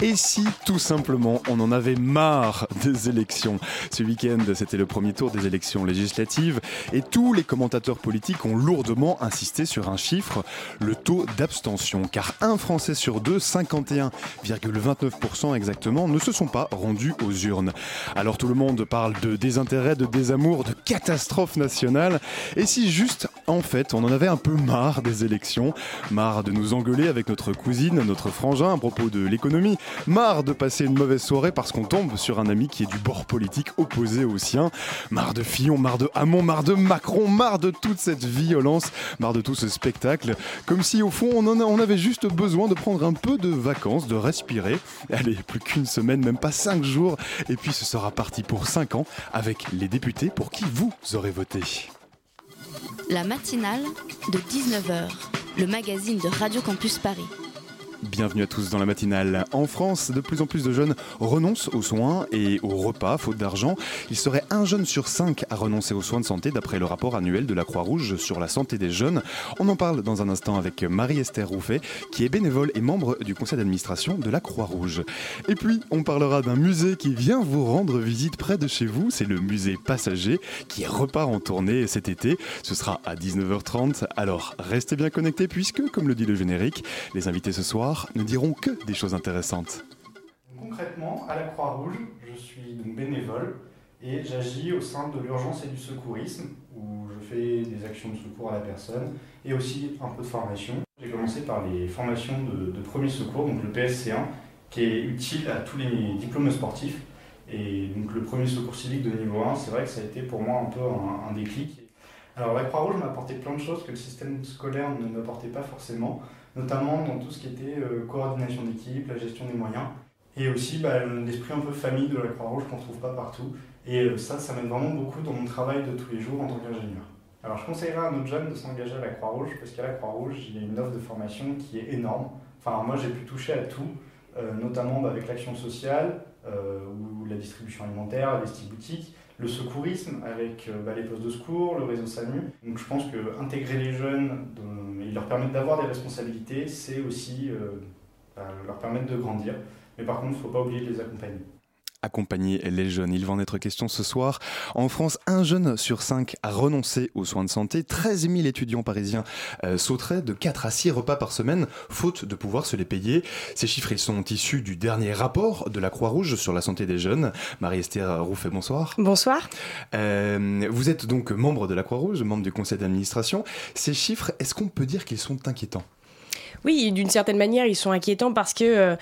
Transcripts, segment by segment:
Et si tout simplement on en avait marre des élections? Ce week-end, c'était le premier tour des élections législatives et tous les commentateurs politiques ont lourdement insisté sur un chiffre, le taux d'abstention. Car un Français sur deux, 51,29% exactement, ne se sont pas rendus aux urnes. Alors tout le monde parle de désintérêt, de désamour, de catastrophe nationale. Et si juste, en fait, on en avait un peu marre des élections, marre de nous engueuler avec notre cousine, notre frangin à propos de l'économie, marre de passer une mauvaise soirée parce qu'on tombe sur un ami qui est du bord politique opposé au sien, marre de Fillon, marre de Hamon, marre de Macron, marre de toute cette violence, marre de tout ce spectacle, comme si au fond on, avait juste besoin de prendre un peu de vacances, de respirer. Allez, plus qu'une semaine, même pas cinq jours, et puis ce sera parti pour cinq ans avec les députés pour qui vous aurez voté. La matinale de 19h, le magazine de Radio Campus Paris. Bienvenue à tous dans la matinale. En France, de plus en plus de jeunes renoncent aux soins et aux repas faute d'argent. Il serait un jeune sur cinq à renoncer aux soins de santé d'après le rapport annuel de la Croix-Rouge sur la santé des jeunes. On en parle dans un instant avec Marie-Esther Rouffet, qui est bénévole et membre du conseil d'administration de la Croix-Rouge. Et puis, on parlera d'un musée qui vient vous rendre visite près de chez vous. C'est le musée Passager qui repart en tournée cet été. Ce sera à 19h30. Alors, restez bien connectés puisque, comme le dit le générique, les invités ce soir ne diront que des choses intéressantes. Concrètement, à la Croix-Rouge, je suis bénévole et j'agis au sein de l'urgence et du secourisme, où je fais des actions de secours à la personne et aussi un peu de formation. J'ai commencé par les formations de, de premier secours, donc le PSC1, qui est utile à tous les diplômes sportifs. Et donc le premier secours civique de niveau 1, c'est vrai que ça a été pour moi un peu un, un déclic. Alors la Croix-Rouge m'a apporté plein de choses que le système scolaire ne m'apportait pas forcément, notamment dans tout ce qui était euh, coordination d'équipe, la gestion des moyens. Et aussi bah, l'esprit un peu famille de la Croix-Rouge qu'on ne trouve pas partout. Et euh, ça, ça m'aide vraiment beaucoup dans mon travail de tous les jours en tant qu'ingénieur. Alors je conseillerais à nos jeunes de s'engager à la Croix-Rouge parce qu'à la Croix-Rouge, il y a une offre de formation qui est énorme. Enfin, moi j'ai pu toucher à tout, euh, notamment bah, avec l'action sociale ou la distribution alimentaire, les boutiques, le secourisme avec euh, bah, les postes de secours, le réseau SAMU. Donc je pense que intégrer les jeunes et leur permettre d'avoir des responsabilités, c'est aussi euh, bah, leur permettre de grandir. Mais par contre, il ne faut pas oublier de les accompagner. Accompagner les jeunes, il va en être question ce soir. En France, un jeune sur cinq a renoncé aux soins de santé. 13 000 étudiants parisiens euh, sauteraient de 4 à 6 repas par semaine, faute de pouvoir se les payer. Ces chiffres ils sont issus du dernier rapport de la Croix-Rouge sur la santé des jeunes. Marie-Esther Rouffet, bonsoir. Bonsoir. Euh, vous êtes donc membre de la Croix-Rouge, membre du conseil d'administration. Ces chiffres, est-ce qu'on peut dire qu'ils sont inquiétants? Oui, d'une certaine manière, ils sont inquiétants parce que euh,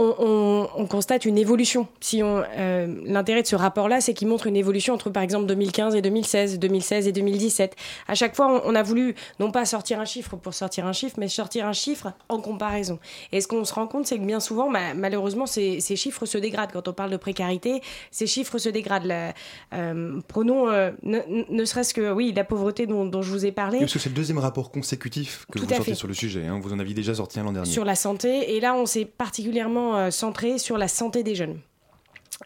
on, on- on constate une évolution. Si on, euh, l'intérêt de ce rapport-là, c'est qu'il montre une évolution entre, par exemple, 2015 et 2016, 2016 et 2017. À chaque fois, on, on a voulu non pas sortir un chiffre pour sortir un chiffre, mais sortir un chiffre en comparaison. Et ce qu'on se rend compte, c'est que bien souvent, ma- malheureusement, ces, ces chiffres se dégradent. Quand on parle de précarité, ces chiffres se dégradent. La- euh, prenons, euh, ne, ne serait-ce que, oui, la pauvreté dont, dont je vous ai parlé. Parce que c'est le deuxième rapport consécutif que Tout vous sortez fait. sur le sujet. hein. Vous en aviez déjà sorti un l'an dernier. sur la santé. Et là, on s'est particulièrement euh, centré sur la santé des jeunes.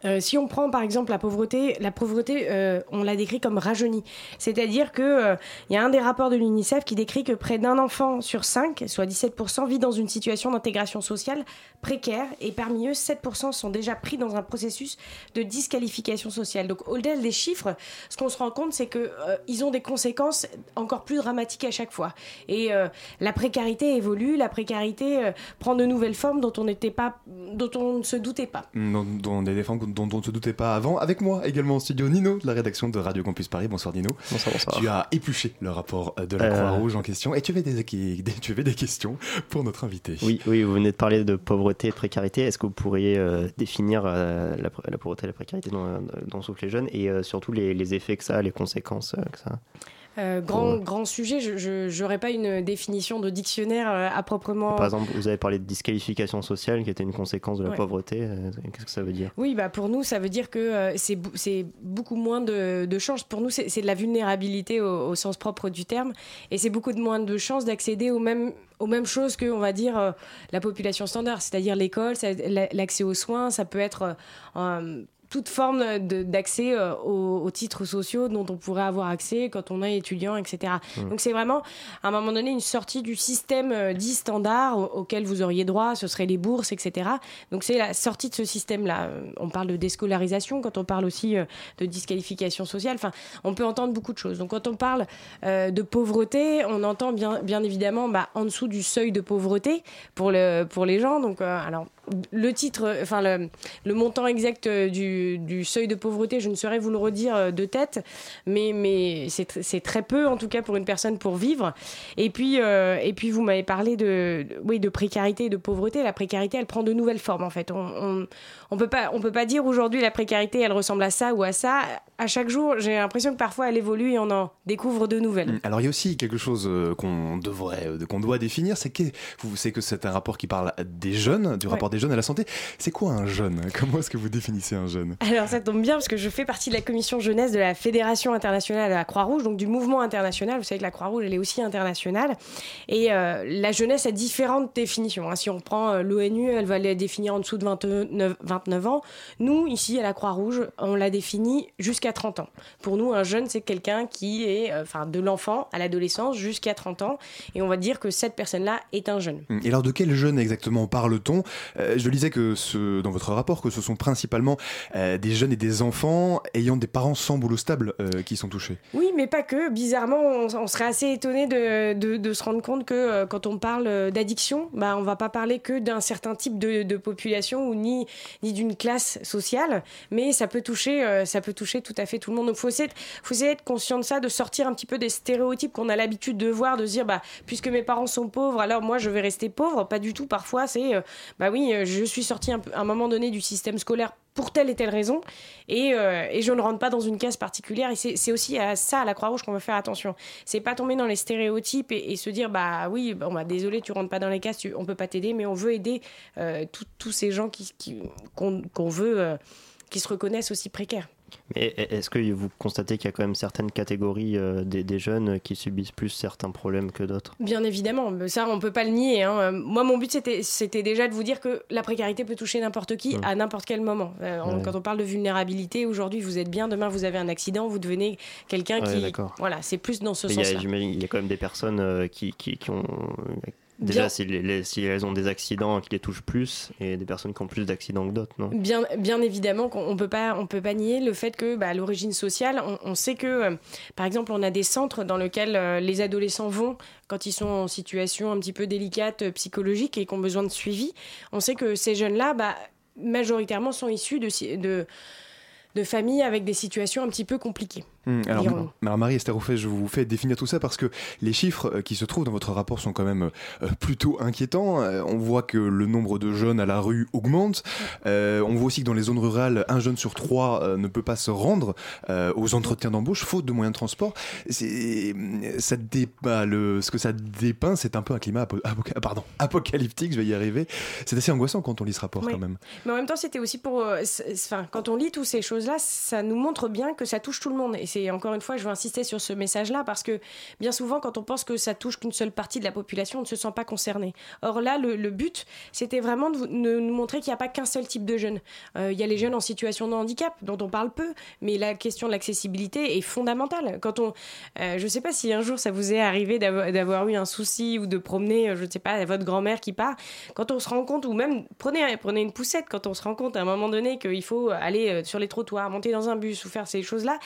Euh, si on prend par exemple la pauvreté, la pauvreté, euh, on la décrit comme rajeunie. C'est-à-dire que euh, y a un des rapports de l'UNICEF qui décrit que près d'un enfant sur cinq, soit 17%, vit dans une situation d'intégration sociale précaire et parmi eux, 7% sont déjà pris dans un processus de disqualification sociale. Donc au-delà des chiffres, ce qu'on se rend compte, c'est que euh, ont des conséquences encore plus dramatiques à chaque fois. Et la précarité évolue, la précarité prend de nouvelles formes dont on ne se doutait pas. Dont on ne se doutait pas avant. Avec moi également en studio Nino de la rédaction de Radio Campus Paris. Bonsoir Nino. Bonsoir, bonsoir. Tu as épluché le rapport de la Euh. Croix-Rouge en question et tu avais des, des- tu avais des questions pour notre invité. Oui, oui, vous venez de parler de pauvreté et de précarité. Est-ce que vous pourriez euh, définir euh, la, la pauvreté et la précarité dont, dont souffrent les jeunes et surtout les, les effets que ça a, les conséquences que ça a? Euh, grand, grand sujet, je n'aurais pas une définition de dictionnaire euh, à proprement. Par exemple, vous avez parlé de disqualification sociale qui était une conséquence de la pauvreté. Euh, qu'est-ce que ça veut dire? Oui, bah pour nous, ça veut dire que c'est beaucoup moins de, de chances. Pour nous, c'est de la vulnérabilité au, sens propre du terme. Et c'est beaucoup de moins de chances d'accéder aux mêmes, aux mêmes choses que, on va dire, la population standard, c'est-à-dire l'école, l'accès aux soins, ça peut être toute forme d'accès euh, aux, titres sociaux dont on pourrait avoir accès quand on est étudiant, etc. Mmh. Donc c'est vraiment, à un moment donné, une sortie du système euh, dit standard auquel vous auriez droit, ce serait les bourses, etc. Donc c'est la sortie de ce système-là. On parle de déscolarisation, quand on parle aussi euh, de disqualification sociale, enfin, on peut entendre beaucoup de choses. Donc quand on parle de pauvreté, on entend bien, bien évidemment bah, en dessous du seuil de pauvreté pour, le, pour les gens. Donc, alors, le titre, enfin le, montant exact du, du, seuil de pauvreté, je ne saurais vous le redire euh, de tête, mais, mais c'est très peu en tout cas pour une personne pour vivre. Et puis, euh, et puis vous m'avez parlé de, oui, de précarité et de pauvreté. La précarité, elle prend de nouvelles formes en fait. On, peut pas, on peut pas dire aujourd'hui la précarité, elle ressemble à ça ou à ça. À chaque jour, j'ai l'impression que parfois elle évolue et on en découvre de nouvelles. Mmh. Alors il y a aussi quelque chose euh, qu'on devrait, qu'on doit définir, c'est que vous savez que c'est un rapport qui parle des jeunes, du rapport des jeunes à la santé. C'est quoi un jeune? Comment est-ce que vous définissez un jeune? Alors ça tombe bien parce que je fais partie de la commission jeunesse de la Fédération internationale de la Croix-Rouge, donc du mouvement international. Vous savez que la Croix-Rouge, elle est aussi internationale. Et euh, la jeunesse a différentes définitions. Hein. Si on prend euh, l'ONU, elle va la définir en dessous de 29, 29 ans. Nous, ici, à la Croix-Rouge, on la définit jusqu'à 30 ans. Pour nous, un jeune, c'est quelqu'un qui est euh, enfin de l'enfant à l'adolescence jusqu'à 30 ans. Et on va dire que cette personne-là est un jeune. Et alors de quel jeune exactement parle-t-on? Je lisais que ce, dans votre rapport que ce sont principalement des jeunes et des enfants ayant des parents sans boulot stable euh, qui sont touchés. Oui, mais pas que. Bizarrement, on, serait assez étonné de, de, se rendre compte que euh, quand on parle euh, d'addiction, bah, on va pas parler que d'un certain type de, de, population ou ni, ni d'une classe sociale, mais ça peut toucher, ça peut toucher tout à fait tout le monde. Donc, faut essayer, faut essayer d'être conscient de ça, de sortir un petit peu des stéréotypes qu'on a l'habitude de voir, de se dire, bah, puisque mes parents sont pauvres, alors moi je vais rester pauvre. Pas du tout. Parfois, c'est, bah oui, je suis sorti à un moment donné du système scolaire pour telle et telle raison, et, euh, et, je ne rentre pas dans une case particulière. Et c'est aussi à ça, à la Croix-Rouge, qu'on veut faire attention. C'est pas tomber dans les stéréotypes et, se dire, bah oui, bon, bah, désolé, tu rentres pas dans les cases, tu, on peut pas t'aider, mais on veut aider euh, tous ces gens qu'on qui, qu'on veut, euh, qui se reconnaissent aussi précaires. Mais est-ce que vous constatez qu'il y a quand même certaines catégories euh, des, jeunes qui subissent plus certains problèmes que d'autres? Bien évidemment, ça on peut pas le nier. Hein. Moi mon but c'était déjà de vous dire que la précarité peut toucher n'importe qui à n'importe quel moment. Euh, quand on parle de vulnérabilité, aujourd'hui vous êtes bien, demain vous avez un accident, vous devenez quelqu'un qui... Voilà, c'est plus dans ce sens-là. Il y a quand même des personnes euh, qui, qui, qui, ont Déjà, si, elles ont des accidents qui les touchent plus, et des personnes qui ont plus d'accidents que d'autres, non? Bien, bien évidemment qu'on peut pas, on peut pas nier le fait que bah, l'origine sociale, on, sait que, euh, par exemple, on a des centres dans lesquels euh, les adolescents vont quand ils sont en situation un petit peu délicate euh, psychologique et qui ont besoin de suivi. On sait que ces jeunes-là, bah, majoritairement, sont issus de, de de familles avec des situations un petit peu compliquées. Hum, alors, Marie Esther je vous fais définir tout ça parce que les chiffres euh, qui se trouvent dans votre rapport sont quand même euh, plutôt inquiétants. Euh, on voit que le nombre de jeunes à la rue augmente. on voit aussi que dans les zones rurales, un jeune sur trois ne peut pas se rendre aux entretiens d'embauche faute de moyens de transport. C'est, ça le, ce que ça dépeint, c'est un peu un climat pardon, apocalyptique. Je vais y arriver. C'est assez angoissant quand on lit ce rapport quand même. Mais en même temps, c'était aussi pour, enfin, quand on lit toutes ces choses-là, ça nous montre bien que ça touche tout le monde. Et et encore une fois, je veux insister sur ce message-là parce que bien souvent, quand on pense que ça touche qu'une seule partie de la population, on ne se sent pas concerné. Or là, le, but, c'était vraiment de, nous montrer qu'il n'y a pas qu'un seul type de jeunes. Euh, il y a les jeunes en situation de handicap, dont on parle peu, mais la question de l'accessibilité est fondamentale. Quand on, euh, je ne sais pas si un jour ça vous est arrivé d'avoir eu un souci ou de promener, euh, je ne sais pas, votre grand-mère qui part. Quand on se rend compte, ou même prenez, prenez une poussette, quand on se rend compte à un moment donné qu'il faut aller sur les trottoirs, monter dans un bus ou faire ces choses-là,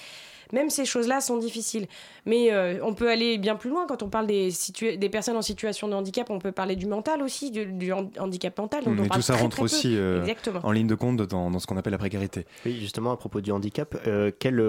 même ces choses-là sont difficiles. Mais euh, on peut aller bien plus loin quand on parle des, des personnes en situation de handicap. On peut parler du mental aussi, du, handicap mental. Mais tout ça rentre aussi euh, en ligne de compte dans, ce qu'on appelle la précarité. Oui, justement, à propos du handicap, euh, quel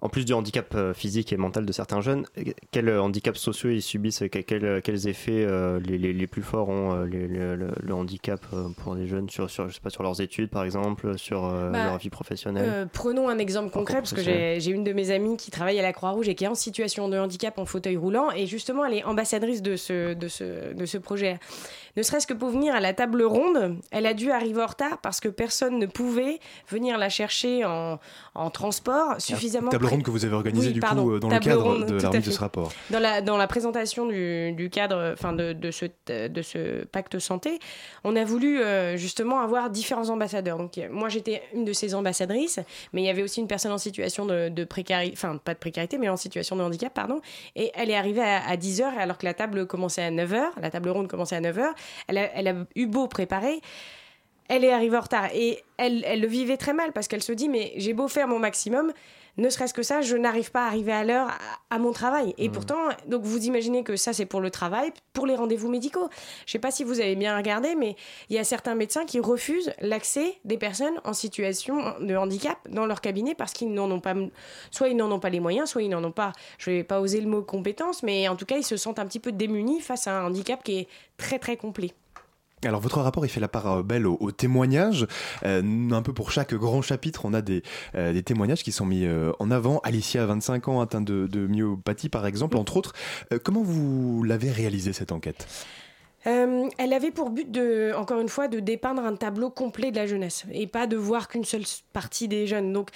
en plus du handicap euh, physique et mental de certains jeunes, quels handicaps sociaux ils subissent quels, quels effets les, les, les, plus forts ont le, handicap pour les jeunes sur, sur, je sais pas, sur leurs études, par exemple, sur bah, leur vie professionnelle? Prenons un exemple concret, parce que j'ai une de mes amies qui travaille à la Croix-Rouge et qui est en situation de handicap en fauteuil roulant, et justement, elle est ambassadrice de ce, de ce, de ce projet ne serait-ce que pour venir à la table ronde, elle a dû arriver en retard parce que personne ne pouvait venir la chercher en, transport suffisamment. table ronde que vous avez organisée du coup euh, dans le cadre de la de ce rapport. Dans la, dans la présentation du, cadre, enfin de, de, ce, de ce pacte santé, on a voulu euh, justement avoir différents ambassadeurs. Donc moi j'étais une de ces ambassadrices, mais il y avait aussi une personne en situation de, précarité, enfin pas de précarité, mais en situation de handicap, pardon. Et elle est arrivée à, à 10h alors que la table commençait à 9h, la table ronde commençait à 9h elle a, eu beau préparer, elle est arrivée en retard. Et elle, le vivait très mal parce qu'elle se dit, mais j'ai beau faire mon maximum, ne serait-ce que ça, je n'arrive pas à arriver à l'heure à, mon travail. Et mmh. pourtant, donc vous imaginez que ça, c'est pour le travail, pour les rendez-vous médicaux. Je ne sais pas si vous avez bien regardé, mais il y a certains médecins qui refusent l'accès des personnes en situation de handicap dans leur cabinet parce qu'ils n'en ont pas, soit ils n'en ont pas les moyens, soit ils n'en ont pas, je ne vais pas oser le mot compétence, mais en tout cas, ils se sentent un petit peu démunis face à un handicap qui est très très complet. Alors votre rapport il fait la part euh, belle aux, témoignages. Euh, un peu pour chaque grand chapitre, on a des, euh, des témoignages qui sont mis en avant. Alicia, 25 ans, atteinte de, de myopathie par exemple, entre autres. comment vous l'avez réalisé cette enquête? Elle avait pour but de, encore une fois, de dépeindre un tableau complet de la jeunesse et pas de voir qu'une seule partie des jeunes. Donc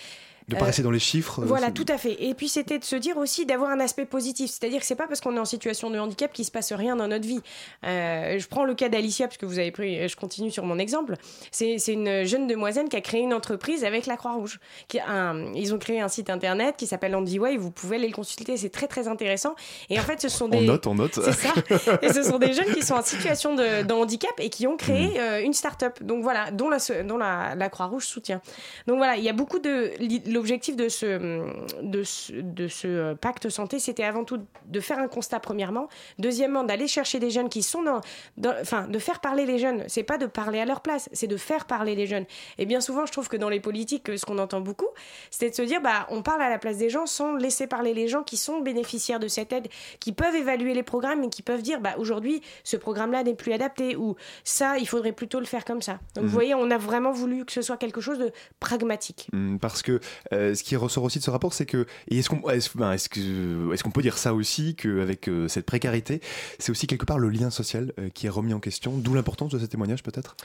de pas rester dans les chiffres. Euh, voilà, tout à fait. Et puis c'était de se dire aussi d'avoir un aspect positif, c'est-à-dire que c'est pas parce qu'on est en situation de handicap qu'il se passe rien dans notre vie. Euh, je prends le cas d'Alicia parce que vous avez pris, je continue sur mon exemple. C'est une jeune demoiselle qui a créé une entreprise avec la Croix-Rouge. Ils ont créé un site internet qui s'appelle Way. Vous pouvez aller le consulter, c'est très très intéressant. Et en fait, ce sont des. On note, on note. C'est ça. Et ce sont des jeunes qui sont en situation de, handicap et qui ont créé mm. euh, une start-up. Donc voilà, dont la, dont la, la Croix-Rouge soutient. Donc voilà, il y a beaucoup de l'objectif de ce, de ce, de ce euh, pacte santé, c'était avant tout de faire un constat, premièrement. Deuxièmement, d'aller chercher des jeunes qui sont dans. enfin, de faire parler les jeunes. C'est pas de parler à leur place, c'est de faire parler les jeunes. Et bien souvent, je trouve que dans les politiques, ce qu'on entend beaucoup, c'est de se dire, bah, on parle à la place des gens sans laisser parler les gens qui sont bénéficiaires de cette aide, qui peuvent évaluer les programmes et qui peuvent dire, bah, aujourd'hui, ce programme-là n'est plus adapté ou ça, il faudrait plutôt le faire comme ça. Donc, vous mhm. voyez, on a vraiment voulu que ce soit quelque chose de pragmatique. Mmh, parce que euh, ce qui ressort aussi de ce rapport, c'est que, et est-ce qu'on peut dire ça aussi, qu'avec euh, cette précarité, c'est aussi quelque part le lien social euh, qui est remis en question, d'où l'importance de ce témoignage peut-être?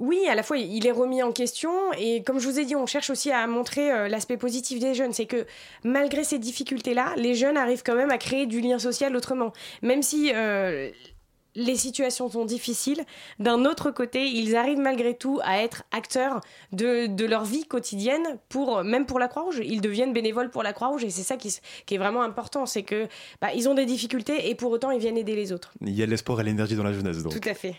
Oui, à la fois, il est remis en question et comme je vous ai dit, on cherche aussi à montrer l'aspect positif des jeunes. C'est que malgré ces difficultés-là, les jeunes arrivent quand même à créer du lien social autrement. Même si les situations sont difficiles. D'un autre côté, ils arrivent malgré tout à être acteurs de, leur vie quotidienne, pour, même pour la Croix-Rouge. Ils deviennent bénévoles pour la Croix-Rouge et c'est ça qui, est vraiment important. C'est que bah, ils ont des difficultés et pour autant ils viennent aider les autres. Il y a l'espoir et l'énergie dans la jeunesse. Donc. Tout à fait.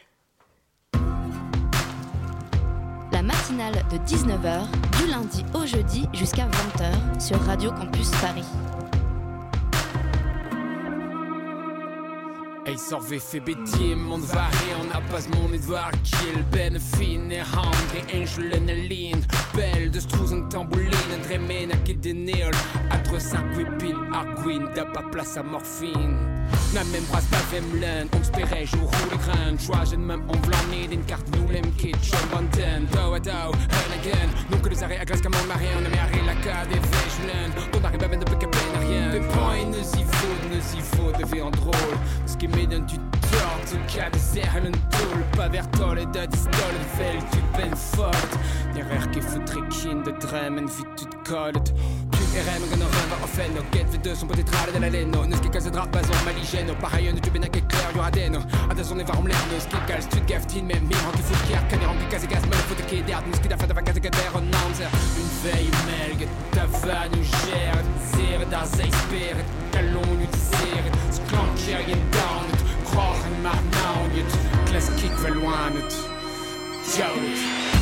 La matinale de 19h, du lundi au jeudi jusqu'à 20h sur Radio Campus Paris. Ej, så vi förbi timon varje Nappas månigt varkill Ben finne ham Det angelen er lin Belle de strusen tambourine. Dremena qui dénéole Atre 5 8 pile Arguin T'as pas place à morphine. Na même brasse pas vemlen Om spere jour hooligan Choisen même om vlanid In carte nous lem kit John Banten Dow a dow And again Non que les arrêts à glace comme on marie On a mis arrêt la cas des vegelen Ton arrêt ben de peu peine rien De point ne s'y faut Ne s'y faut De vie en drôle. Ce qui m'aide tu torts Du cas de serre tool. Pas vers tol et de distol Vel tu ben fort Derrière qui foutre kin de drem En vite tu te colles och röva och fenno Get vid död som på ditt träd eller leno kanske drabbas som maligeno Pareil nu typen que clair y'aura des no Attention les varm leno Skickal stud gaftin med min Hanke fot kiak kan i hanke kasse gas Men fot ke därför det var kasse kader och namnser Une veille melget Ta van där sig speret Kalon nu till seret Sklanker gen down Krach en mar naunet kick väl wanet Ciao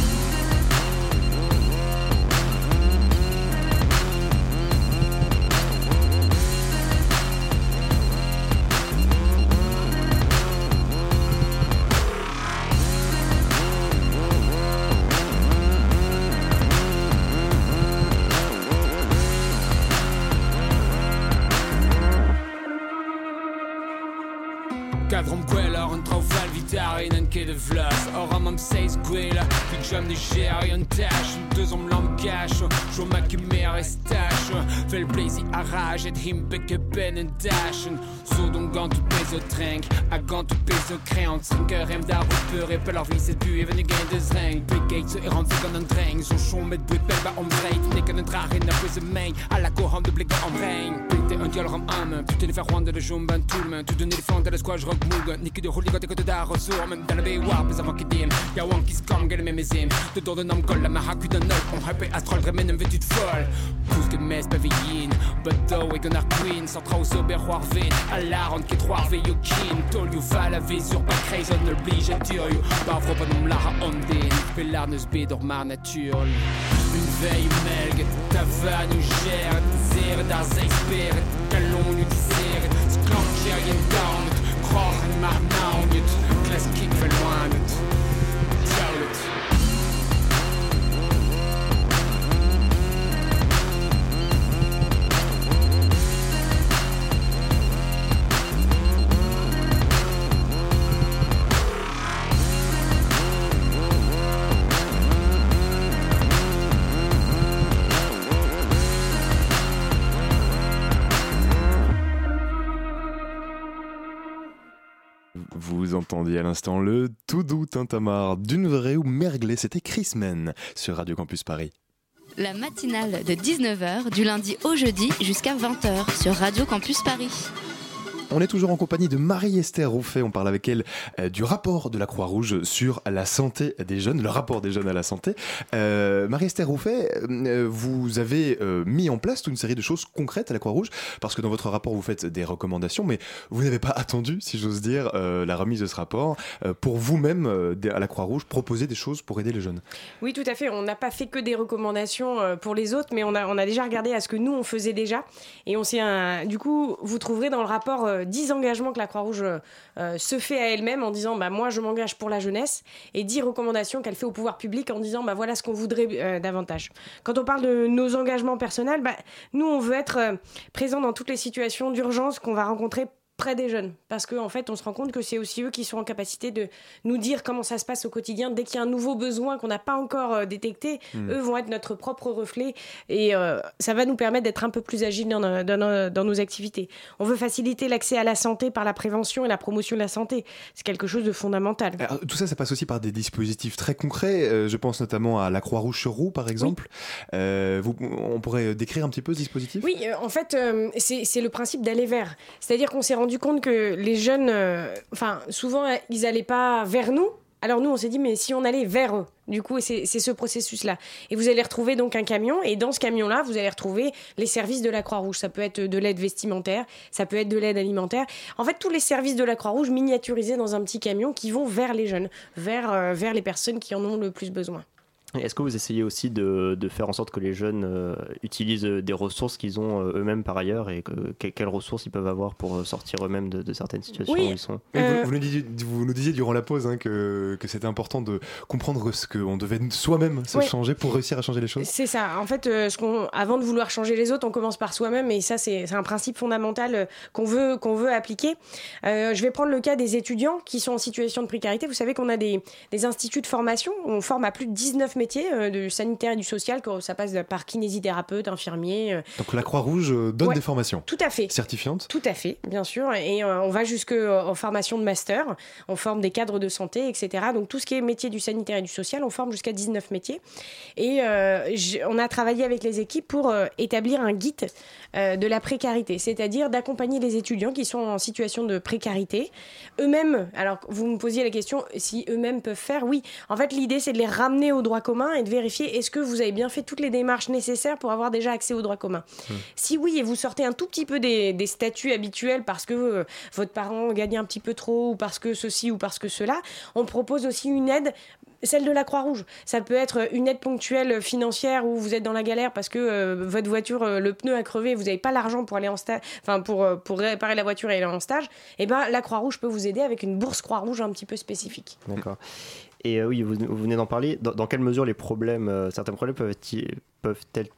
Cadron queller een trofeel vitar in een keer de vlas Or am seis gwela Puis jam de gère un tâche Deux hommes l'homme cache Jo ma que mer est stache Fais le plaisir à rage Et him beke ben en dashen Zo donc gant tu pèse au trenk A gant tu pèse au créant Cinq heures rem d'arbre peur Et leur vie c'est pu Even again de zreng Big gates et rentre comme un dreng. Zo chon met bouet bel ba om vreit Nek een draag in de pose main. À la cour de blikken om brein Pinte un diol ram âme. Putain de faire rwanda de le monde Tu donner les fentes à la squash rock moog Nicky de holy got côté d'art ressources Même dans la baie warp Les avant qui dim Y'a one qui scam Get mes mézim De dos de nom colle La mahaku d'un œil On hype astral Dremen un vêtu de folle. Pousse que mes pavillines But though we gonna queen. Centra au sober Warvin À la ronde qui trois veille au kin Tol you va la vie sur pas crazy On ne blige à dire you. Pas froid pas nom la ondine Pellar ne sbé door nature. Une veille melg Ta vanne ou gère. Zere daar zij speren Kalon nu zere Sklank je down Krog en Klas Vous entendiez à l'instant le tout doux tintamarre d'une vraie ou merglé, c'était Chris Men sur Radio Campus Paris. La matinale de 19h du lundi au jeudi jusqu'à 20h sur Radio Campus Paris. On est toujours en compagnie de Marie-Esther Rouffet. On parle avec elle euh, du rapport de la Croix-Rouge sur la santé des jeunes, le rapport des jeunes à la santé. Euh, Marie-Esther Rouffet, euh, vous avez mis en place toute une série de choses concrètes à la Croix-Rouge parce que dans votre rapport, vous faites des recommandations, mais vous n'avez pas attendu, si j'ose dire, la remise de ce rapport pour vous-même, à la Croix-Rouge, proposer des choses pour aider les jeunes. Oui, tout à fait. On n'a pas fait que des recommandations pour les autres, mais on a, on a déjà regardé à ce que nous, on faisait déjà. Et on s'est. Du coup, vous trouverez dans le rapport euh, 10 engagements que la Croix-Rouge euh, se fait à elle-même en disant bah, moi, je m'engage pour la jeunesse, et 10 recommandations qu'elle fait au pouvoir public en disant bah, voilà ce qu'on voudrait euh, davantage. Quand on parle de nos engagements personnels, bah, nous, on veut être euh, présents dans toutes les situations d'urgence qu'on va rencontrer près des jeunes parce qu'en en fait on se rend compte que c'est aussi eux qui sont en capacité de nous dire comment ça se passe au quotidien dès qu'il y a un nouveau besoin qu'on n'a pas encore euh, détecté Mm. eux vont être notre propre reflet et euh, ça va nous permettre d'être un peu plus agiles dans, nos- dans nos- dans nos activités on veut faciliter l'accès à la santé par la prévention et la promotion de la santé c'est quelque chose de fondamental Alors, tout ça, ça passe aussi par des dispositifs très concrets. Euh, je pense notamment à la Croix-Rouge sur roue, par exemple. Euh, vous, on pourrait décrire un petit peu ce dispositif? Oui, euh, en fait, euh, c'est le principe d'aller vers. C'est-à-dire qu'on s'est rendu compte que les jeunes, euh, enfin, souvent, ils n'allaient pas vers nous. Alors nous, on s'est dit, mais si on allait vers eux Du coup, c'est c'est ce processus-là. Et vous allez retrouver donc un camion, et dans ce camion-là, vous allez retrouver les services de la Croix-Rouge. Ça peut être de l'aide vestimentaire, ça peut être de l'aide alimentaire. En fait, tous les services de la Croix-Rouge miniaturisés dans un petit camion qui vont vers les jeunes, vers, euh, vers les personnes qui en ont le plus besoin. Est-ce que vous essayez aussi de, de faire en sorte que les jeunes euh, utilisent euh, des ressources qu'ils ont euh, eux-mêmes par ailleurs et que, que- quelles ressources ils peuvent avoir pour sortir eux-mêmes de, de certaines situations Oui, où ils sont? Vous, vous nous disiez, vous nous disiez durant la pause hein, que, que c'était important de comprendre ce qu'on devait soi-même se Oui. changer pour réussir à changer les choses. C'est ça. En fait, euh, ce qu'on, avant de vouloir changer les autres, on commence par soi-même, et ça, c'est, c'est un principe fondamental qu'on veut, qu'on veut appliquer. Euh, je vais prendre le cas des étudiants qui sont en situation de précarité. Vous savez qu'on a des, des instituts de formation où on forme à plus de 19 métiers, euh, du sanitaire et du social, que ça passe par kinésithérapeute, infirmier. euh, Donc la Croix-Rouge euh, donne Ouais. des formations tout à fait. certifiantes. Tout à fait, bien sûr. Et on va jusqu'en formation de master. On forme des cadres de santé, etc. Donc tout ce qui est métier du sanitaire et du social, on forme jusqu'à 19 métiers. Et on a travaillé avec les équipes pour établir un guide de la précarité, c'est-à-dire d'accompagner les étudiants qui sont en situation de précarité. Eux-mêmes, alors vous me posiez la question si eux-mêmes peuvent faire, oui. En fait, l'idée, c'est de les ramener au droit commun et de vérifier est-ce que vous avez bien fait toutes les démarches nécessaires pour avoir déjà accès au droit commun? Si oui, et vous sortez un tout petit peu des, des statuts habituels parce que euh, votre parent gagne un petit peu trop ou parce que ceci ou parce que cela, on propose aussi une aide celle de la Croix-Rouge. Ça peut être une aide ponctuelle financière où vous êtes dans la galère parce que euh, votre voiture, euh, le pneu a crevé, vous n'avez pas l'argent pour aller en stage, enfin pour, euh, pour réparer la voiture et aller en stage. Et ben la Croix-Rouge peut vous aider avec une bourse Croix-Rouge un petit peu spécifique. D'accord. Et euh, oui, vous, venez d'en parler. Dans, quelle mesure les problèmes, euh, certains problèmes peuvent-ils peuvent-elles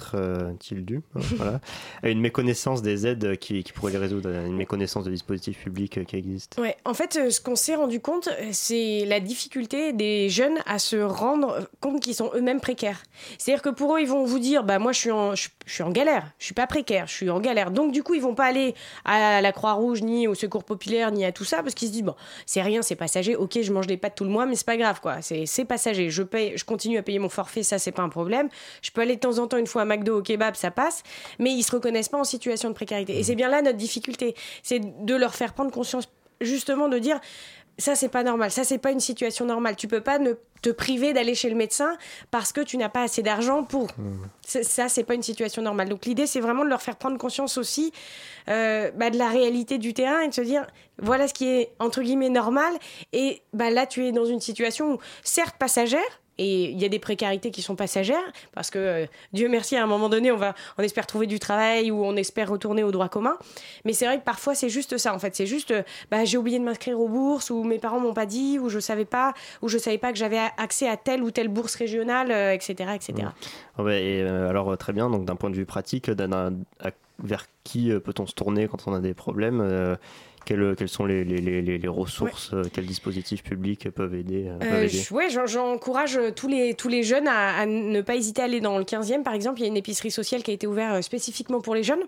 peut-être-il dû hein, à une méconnaissance des aides qui, qui, pourraient les résoudre, une méconnaissance des dispositifs publics qui existent Ouais, en fait, ce qu'on s'est rendu compte, c'est la difficulté des jeunes à se rendre compte qu'ils sont eux-mêmes précaires. C'est-à-dire que pour eux, ils vont vous dire, bah moi je suis en, je, suis en galère, je suis pas précaire, je suis en galère. Donc du coup, ils vont pas aller à la Croix-Rouge, ni au Secours Populaire, ni à tout ça, parce qu'ils se disent, bon, c'est rien, c'est passager, ok, je mange des pâtes tout le mois, mais c'est pas grave, quoi, c'est passager. Je, je continue à payer mon forfait, ça, c'est pas un problème. Je peux aller de temps en temps une fois McDo au kebab, ça passe, mais ils se reconnaissent pas en situation de précarité. Et c'est bien là notre difficulté, c'est de leur faire prendre conscience justement de dire ça c'est pas normal, ça c'est pas une situation normale. Tu peux pas ne te priver d'aller chez le médecin parce que tu n'as pas assez d'argent pour. Mmh. Ça c'est pas une situation normale. Donc l'idée c'est vraiment de leur faire prendre conscience aussi euh, bah, de la réalité du terrain et de se dire voilà ce qui est entre guillemets normal et bah là tu es dans une situation où certes passagère et il y a des précarités qui sont passagères, parce que euh, Dieu merci, à un moment donné, on, va, on espère trouver du travail ou on espère retourner au droit commun. Mais c'est vrai que parfois, c'est juste ça, en fait. C'est juste, euh, bah, j'ai oublié de m'inscrire aux bourses, ou mes parents m'ont pas dit, ou je savais pas, ou je savais pas que j'avais accès à telle ou telle bourse régionale, etc. etc. et, alors, très bien, donc d'un point de vue pratique, vers qui peut-on se tourner quand on a des problèmes quelles, quelles, sont les, les, les, ressources, euh, quels dispositifs publics peuvent aider, euh, euh Oui, j'encourage tous les, tous les jeunes à, ne pas hésiter à aller dans le 15e. Par exemple, il y a une épicerie sociale qui a été ouverte spécifiquement pour les jeunes.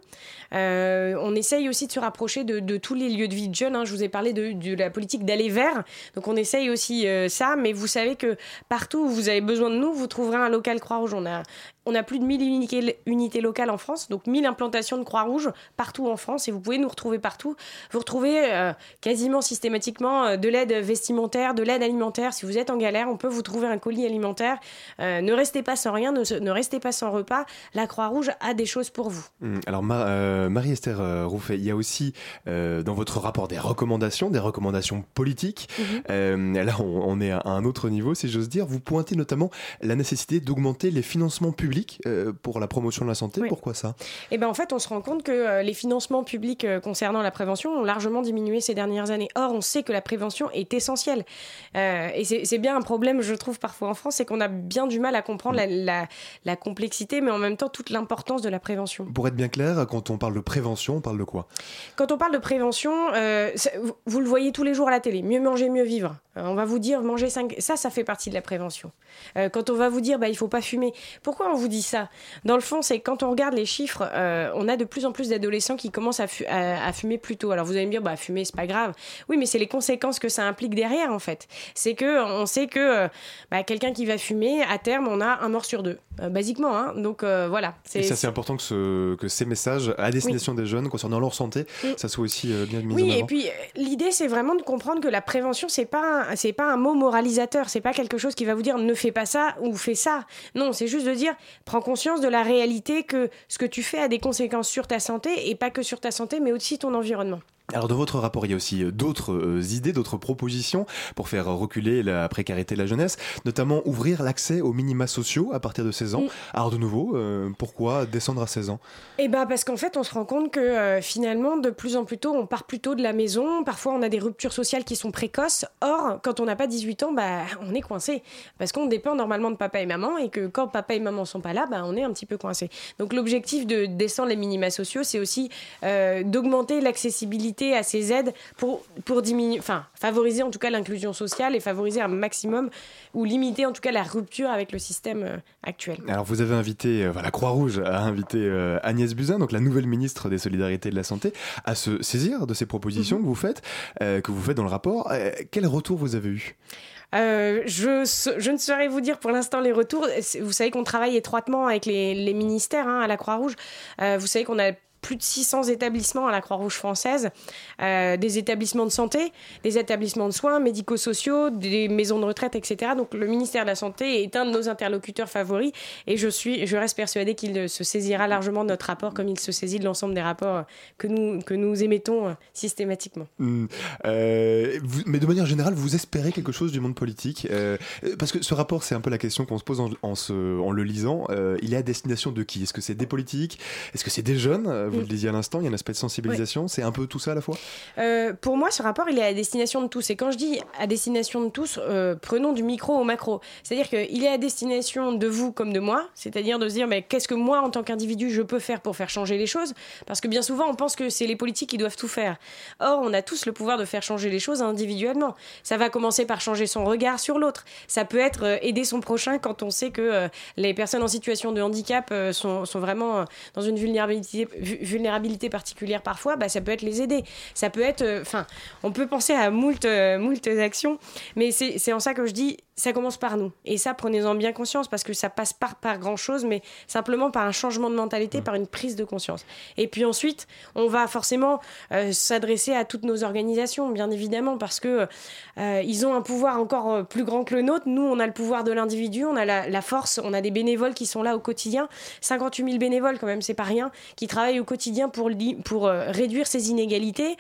on essaye aussi de se rapprocher de, de, tous les lieux de vie de jeunes. Hein. Je vous ai parlé de, de la politique d'aller vers. Donc on essaye aussi ça, mais vous savez que partout où vous avez besoin de nous, vous trouverez un local Croix-Rouge. On a on a plus de 1000 unités, locales en France, donc 1000 implantations de Croix-Rouge partout en France, et vous pouvez nous retrouver partout. Vous retrouvez euh, quasiment systématiquement euh, de l'aide vestimentaire, de l'aide alimentaire. Si vous êtes en galère, on peut vous trouver un colis alimentaire. Euh, ne restez pas sans rien, ne, restez pas sans repas. La Croix-Rouge a des choses pour vous. Hum, alors Marie-Esther Rouffet, il y a aussi dans votre rapport des recommandations, des recommandations politiques. Mhm. là, on est à un autre niveau, si j'ose dire. Vous pointez notamment la nécessité d'augmenter les financements publics euh, pour la promotion de la santé. Pourquoi ça? Eh ben en fait, on se rend compte que euh, les financements publics euh, concernant la prévention ont largement diminué ces dernières années. Or, on sait que la prévention est essentielle. et c'est bien un problème, je trouve, parfois en France, c'est qu'on a bien du mal à comprendre la, la, complexité, mais en même temps toute l'importance de la prévention. Pour être bien clair, quand on parle de prévention, on parle de quoi? Quand on parle de prévention, vous le voyez tous les jours à la télé, mieux manger, mieux vivre. on va vous dire manger 5... Ça, ça fait partie de la prévention. quand on va vous dire, bah, il faut pas fumer. Pourquoi on vous dit ça? Dans le fond, c'est quand on regarde les chiffres, euh, on a de plus en plus d'adolescents qui commencent à, fumer plus tôt. Alors vous allez me dire, bah fumer c'est pas grave. Oui, mais c'est les conséquences que ça implique derrière en fait. C'est que on sait que euh, bah, quelqu'un qui va fumer, à terme, on a un mort sur deux, euh, basiquement. Hein. Donc voilà. Et ça c'est important que, ce, que ces messages à destination des jeunes concernant leur santé, ça soit aussi bien mis oui, en avant. et puis l'idée c'est vraiment de comprendre que la prévention c'est pas c'est pas un mot moralisateur, c'est pas quelque chose qui va vous dire ne fais pas ça ou fais ça. Non, c'est juste de dire prends conscience de la réalité que ce que tu fais a des conséquences sur ta santé et pas que sur ta santé mais aussi ton environnement. Alors dans votre rapport, il y a aussi euh, d'autres euh, idées, d'autres propositions pour faire reculer la précarité de la jeunesse, notamment ouvrir l'accès aux minima sociaux à partir de 16 ans. Mm. Alors de nouveau, euh, pourquoi descendre à 16 ans? Eh ben parce qu'en fait, on se rend compte que finalement, de plus en plus tôt, on part plus tôt de la maison. Parfois, on a des ruptures sociales qui sont précoces. Or, quand on n'a pas 18 ans, bah, on est coincé parce qu'on dépend normalement de papa et maman et que quand papa et maman sont pas là, bah, on est un petit peu coincé. Donc l'objectif de descendre les minima sociaux, c'est aussi d'augmenter l'accessibilité à ces aides pour, pour diminuer, enfin, favoriser en tout cas l'inclusion sociale et favoriser un maximum ou limiter en tout cas la rupture avec le système euh, actuel. Alors vous avez invité, euh, la Croix-Rouge a invité euh, Agnès Buzyn, donc la nouvelle ministre des Solidarités et de la Santé, à se saisir de ces propositions mhm. que vous faites, que vous faites dans le rapport. quel retour vous avez eu? Je, je, ne saurais vous dire pour l'instant les retours. Vous savez qu'on travaille étroitement avec les, les ministères hein, à la Croix-Rouge. vous savez qu'on a plus de 600 établissements à la Croix-Rouge française, euh, des établissements de santé, des établissements de soins médico-sociaux, des maisons de retraite, etc. Donc le ministère de la Santé est un de nos interlocuteurs favoris et je, suis, je reste persuadée qu'il se saisira largement de notre rapport comme il se saisit de l'ensemble des rapports que nous, que nous émettons euh, systématiquement. Hmm. Euh, mais de manière générale, vous espérez quelque chose du monde politique Parce que ce rapport, c'est un peu la question qu'on se pose en, en, en le lisant. il est à destination de qui? Est-ce que c'est des politiques? Est-ce que c'est des jeunes? Vous Mm. le disiez à l'instant, il y a un aspect de sensibilisation, c'est un peu tout ça à la fois? Euh, pour moi, ce rapport, il est à destination de tous. Et quand je dis à destination de tous, euh, prenons du micro au macro. C'est-à-dire qu'il est à destination de vous comme de moi. C'est-à-dire de se dire, mais qu'est-ce que moi, en tant qu'individu, je peux faire pour faire changer les choses? Parce que bien souvent, on pense que c'est les politiques qui doivent tout faire. Or, on a tous le pouvoir de faire changer les choses individuellement. Ça va commencer par changer son regard sur l'autre. Ça peut être euh, aider son prochain quand on sait que les personnes en situation de handicap sont, sont vraiment dans une vulnérabilité, vu- vulnérabilité particulière parfois. Bah, ça peut être les aider. Ça peut être, euh, enfin, on peut penser à moult, euh, moult actions, mais c'est c'est en ça que je dis, ça commence par nous. Et ça, prenez-en bien conscience parce que ça passe pas par grand chose, mais simplement par un changement de mentalité, par une prise de conscience. Et puis ensuite, on va forcément euh, s'adresser à toutes nos organisations, bien évidemment, parce que euh, ils ont un pouvoir encore euh, plus grand que le nôtre. Nous, on a le pouvoir de l'individu, on a la, la force, on a des bénévoles qui sont là au quotidien. 58 000 bénévoles, quand même, c'est pas rien, qui travaillent au quotidien pour, pour euh, réduire ces inégalités.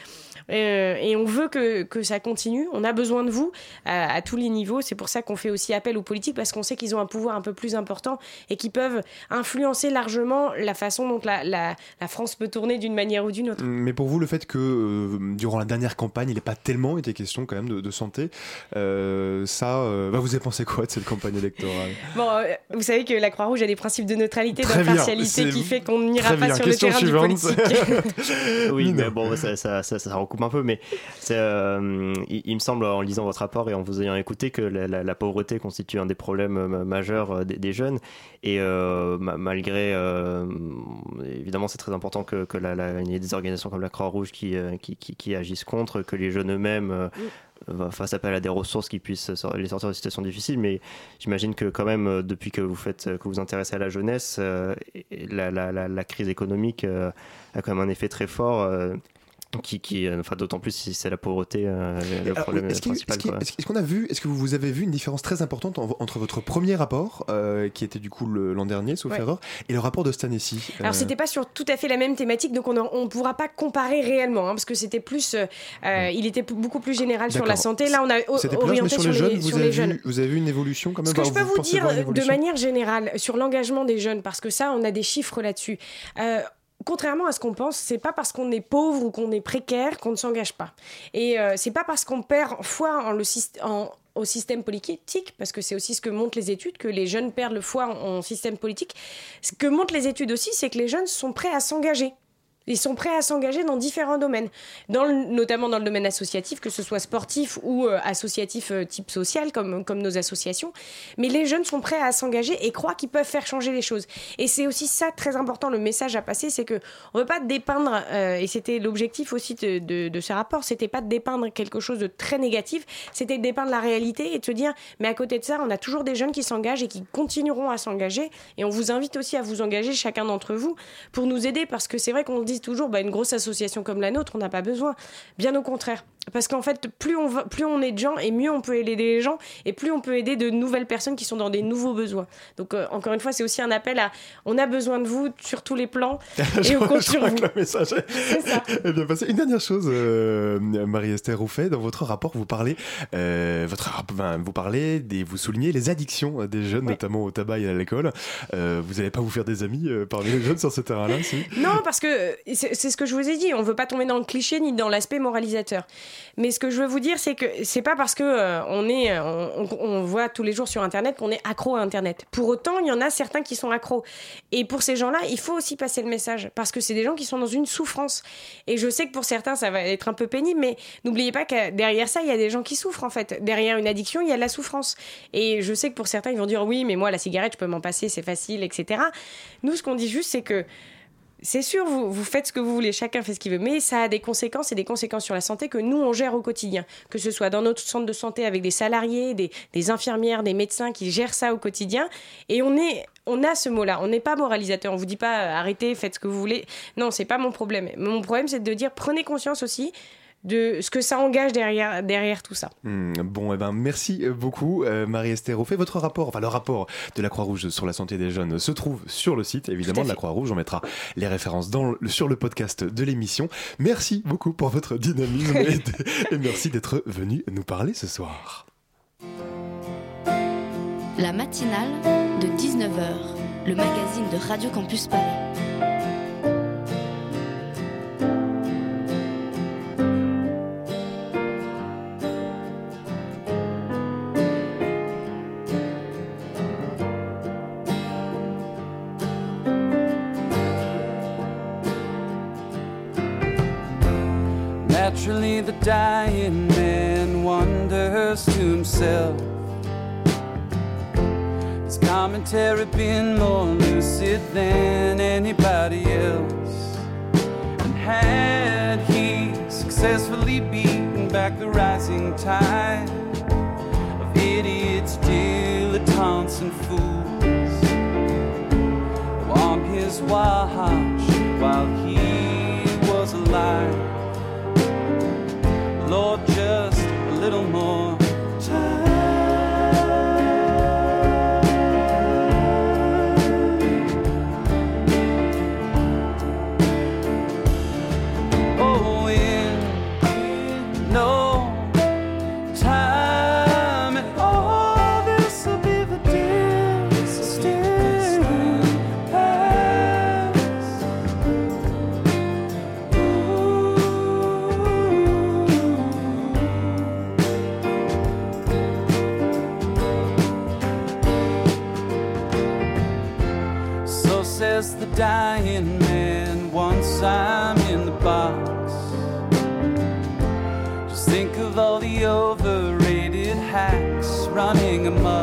Et on veut que, que ça continue. On a besoin de vous à, à tous les niveaux. C'est pour ça qu'on fait aussi appel aux politiques parce qu'on sait qu'ils ont un pouvoir un peu plus important et qui peuvent influencer largement la façon dont la, la, la France peut tourner d'une manière ou d'une autre. Mais pour vous, le fait que euh, durant la dernière campagne, il n'ait pas tellement été question quand même de, de santé, euh, ça, euh, bah, vous avez pensé quoi de cette campagne électorale? Bon, euh, vous savez que la Croix-Rouge a des principes de neutralité, d'impartialité qui fait qu'on n'ira pas bien, sur le question terrain suivante. du politique. oui, mais bon, ça, ça, ça, ça recoupe un peu, mais euh, il, il me semble, en lisant votre rapport et en vous ayant écouté, que la, la- la pauvreté constitue un des problèmes euh, majeurs euh, des, des jeunes. Et euh, ma- malgré, évidemment, c'est très important que, que la, la- il y ait des organisations comme la Croix-Rouge qui, qui, qui, qui agissent contre, que les jeunes eux-mêmes fassent appel à des ressources qui puissent les sortir de situations difficiles. Mais j'imagine que quand même, depuis que vous faites, que vous intéressez à la jeunesse, la, la, la, crise économique a quand même un effet très fort. Qui, qui, euh, enfin, d'autant plus si c'est la pauvreté euh, le Alors, problème Est-ce principal. est-ce qu'il- quoi. est-ce est-ce qu'on a vu, est-ce que vous avez vu une différence très importante en- entre votre premier rapport, euh, qui était du coup le- l'an dernier, sauf Ouais. erreur, et le rapport de Stanessy Alors Euh, c'était pas sur tout à fait la même thématique, donc on ne pourra pas comparer réellement, hein, parce que c'était plus, il était p- beaucoup plus général sur la santé. Là, on a orienté sur sur les jeunes, vous sur avez, les jeunes. vu, vous avez vu une évolution quand même Ce que Bah, je peux vous dire de manière générale sur l'engagement des jeunes, parce que ça, on a des chiffres là-dessus. Contrairement à ce qu'on pense, c'est pas parce qu'on est pauvre ou qu'on est précaire qu'on ne s'engage pas. Et euh, c'est pas parce qu'on perd foi en le au système politique, parce que c'est aussi ce que montrent les études, que les jeunes perdent le foi en, en système politique. Ce que montrent les études aussi, c'est que les jeunes sont prêts à s'engager. Ils sont prêts à s'engager dans différents domaines, notamment dans le domaine associatif, que ce soit sportif ou euh, associatif euh, type social, comme, nos associations. Mais les jeunes sont prêts à s'engager et croient qu'ils peuvent faire changer les choses. Et c'est aussi ça très important, le message à passer, c'est que on veut pas dépeindre, euh, et c'était l'objectif aussi de, de, de ce rapport, c'était pas de dépeindre quelque chose de très négatif, c'était de dépeindre la réalité et de se dire, mais à côté de ça, on a toujours des jeunes qui s'engagent et qui continueront à s'engager. Et on vous invite aussi à vous engager, chacun d'entre vous, pour nous aider, parce que c'est vrai qu'on dit toujours, bah, une grosse association comme la nôtre, on n'a pas besoin. Bien au contraire. Parce qu'en fait, plus on, va, plus on est de gens, et mieux on peut aider les gens, et plus on peut aider de nouvelles personnes qui sont dans des nouveaux besoins. Donc, euh, encore une fois, c'est aussi un appel à on a besoin de vous sur tous les plans, et on compte sur vous. que le message est bien passé. Une dernière chose, euh, Marie-Esther Rouffet, dans votre rapport, vous parlez, euh, votre, vous parlez, des, vous soulignez les addictions des jeunes, notamment au tabac et à l'alcool. Vous n'allez pas vous faire des amis parmi les jeunes sur ce terrain-là, si? Non, parce que c'est ce que je vous ai dit. On veut pas tomber dans le cliché ni dans l'aspect moralisateur. Mais ce que je veux vous dire, c'est que c'est pas parce que euh, on est, euh, on, voit tous les jours sur Internet qu'on est accro à Internet. Pour autant, il y en a certains qui sont accros. Et pour ces gens-là, il faut aussi passer le message parce que c'est des gens qui sont dans une souffrance. Et je sais que pour certains, ça va être un peu pénible, mais n'oubliez pas que derrière ça, il y a des gens qui souffrent en fait. Derrière une addiction, il y a de la souffrance. Et je sais que pour certains, ils vont dire oui, mais moi, la cigarette, je peux m'en passer, c'est facile, etc. Nous, ce qu'on dit juste, c'est que c'est sûr, vous, vous faites ce que vous voulez, chacun fait ce qu'il veut, mais ça a des conséquences et des conséquences sur la santé que nous, on gère au quotidien. Que ce soit dans notre centre de santé avec des salariés, des, infirmières, des médecins qui gèrent ça au quotidien. Et on, est, on a ce mot-là, on n'est pas moralisateur, on vous dit pas euh, arrêtez, faites ce que vous voulez. Non, c'est pas mon problème. Mon problème, c'est de dire prenez conscience aussi de ce que ça engage derrière, derrière tout ça. Hmm, bon, eh ben, merci beaucoup, euh, Marie-Esther Rouffet. Votre rapport, enfin le rapport de la Croix-Rouge sur la santé des jeunes se trouve sur le site, évidemment, de la Croix-Rouge. On mettra les références dans le- sur le podcast de l'émission. Merci beaucoup pour votre dynamisme et, de- et merci d'être venu nous parler ce soir. La matinale de 19h, le magazine de Radio Campus Paris.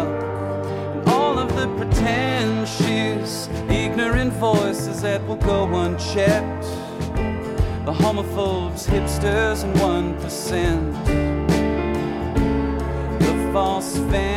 And all of the pretentious, ignorant voices that will go unchecked. The homophobes, hipsters, and 1%. The false feminists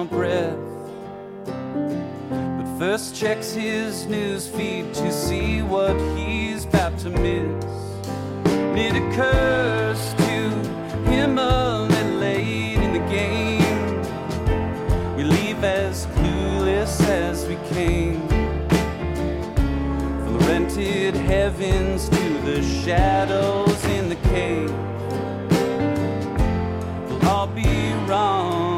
final breath. But first, checks his news feed to see what he's about to miss. It occurs to him little late in the game. We leave as clueless as we came. From the rented heavens to the shadows in the cave. We'll all be wrong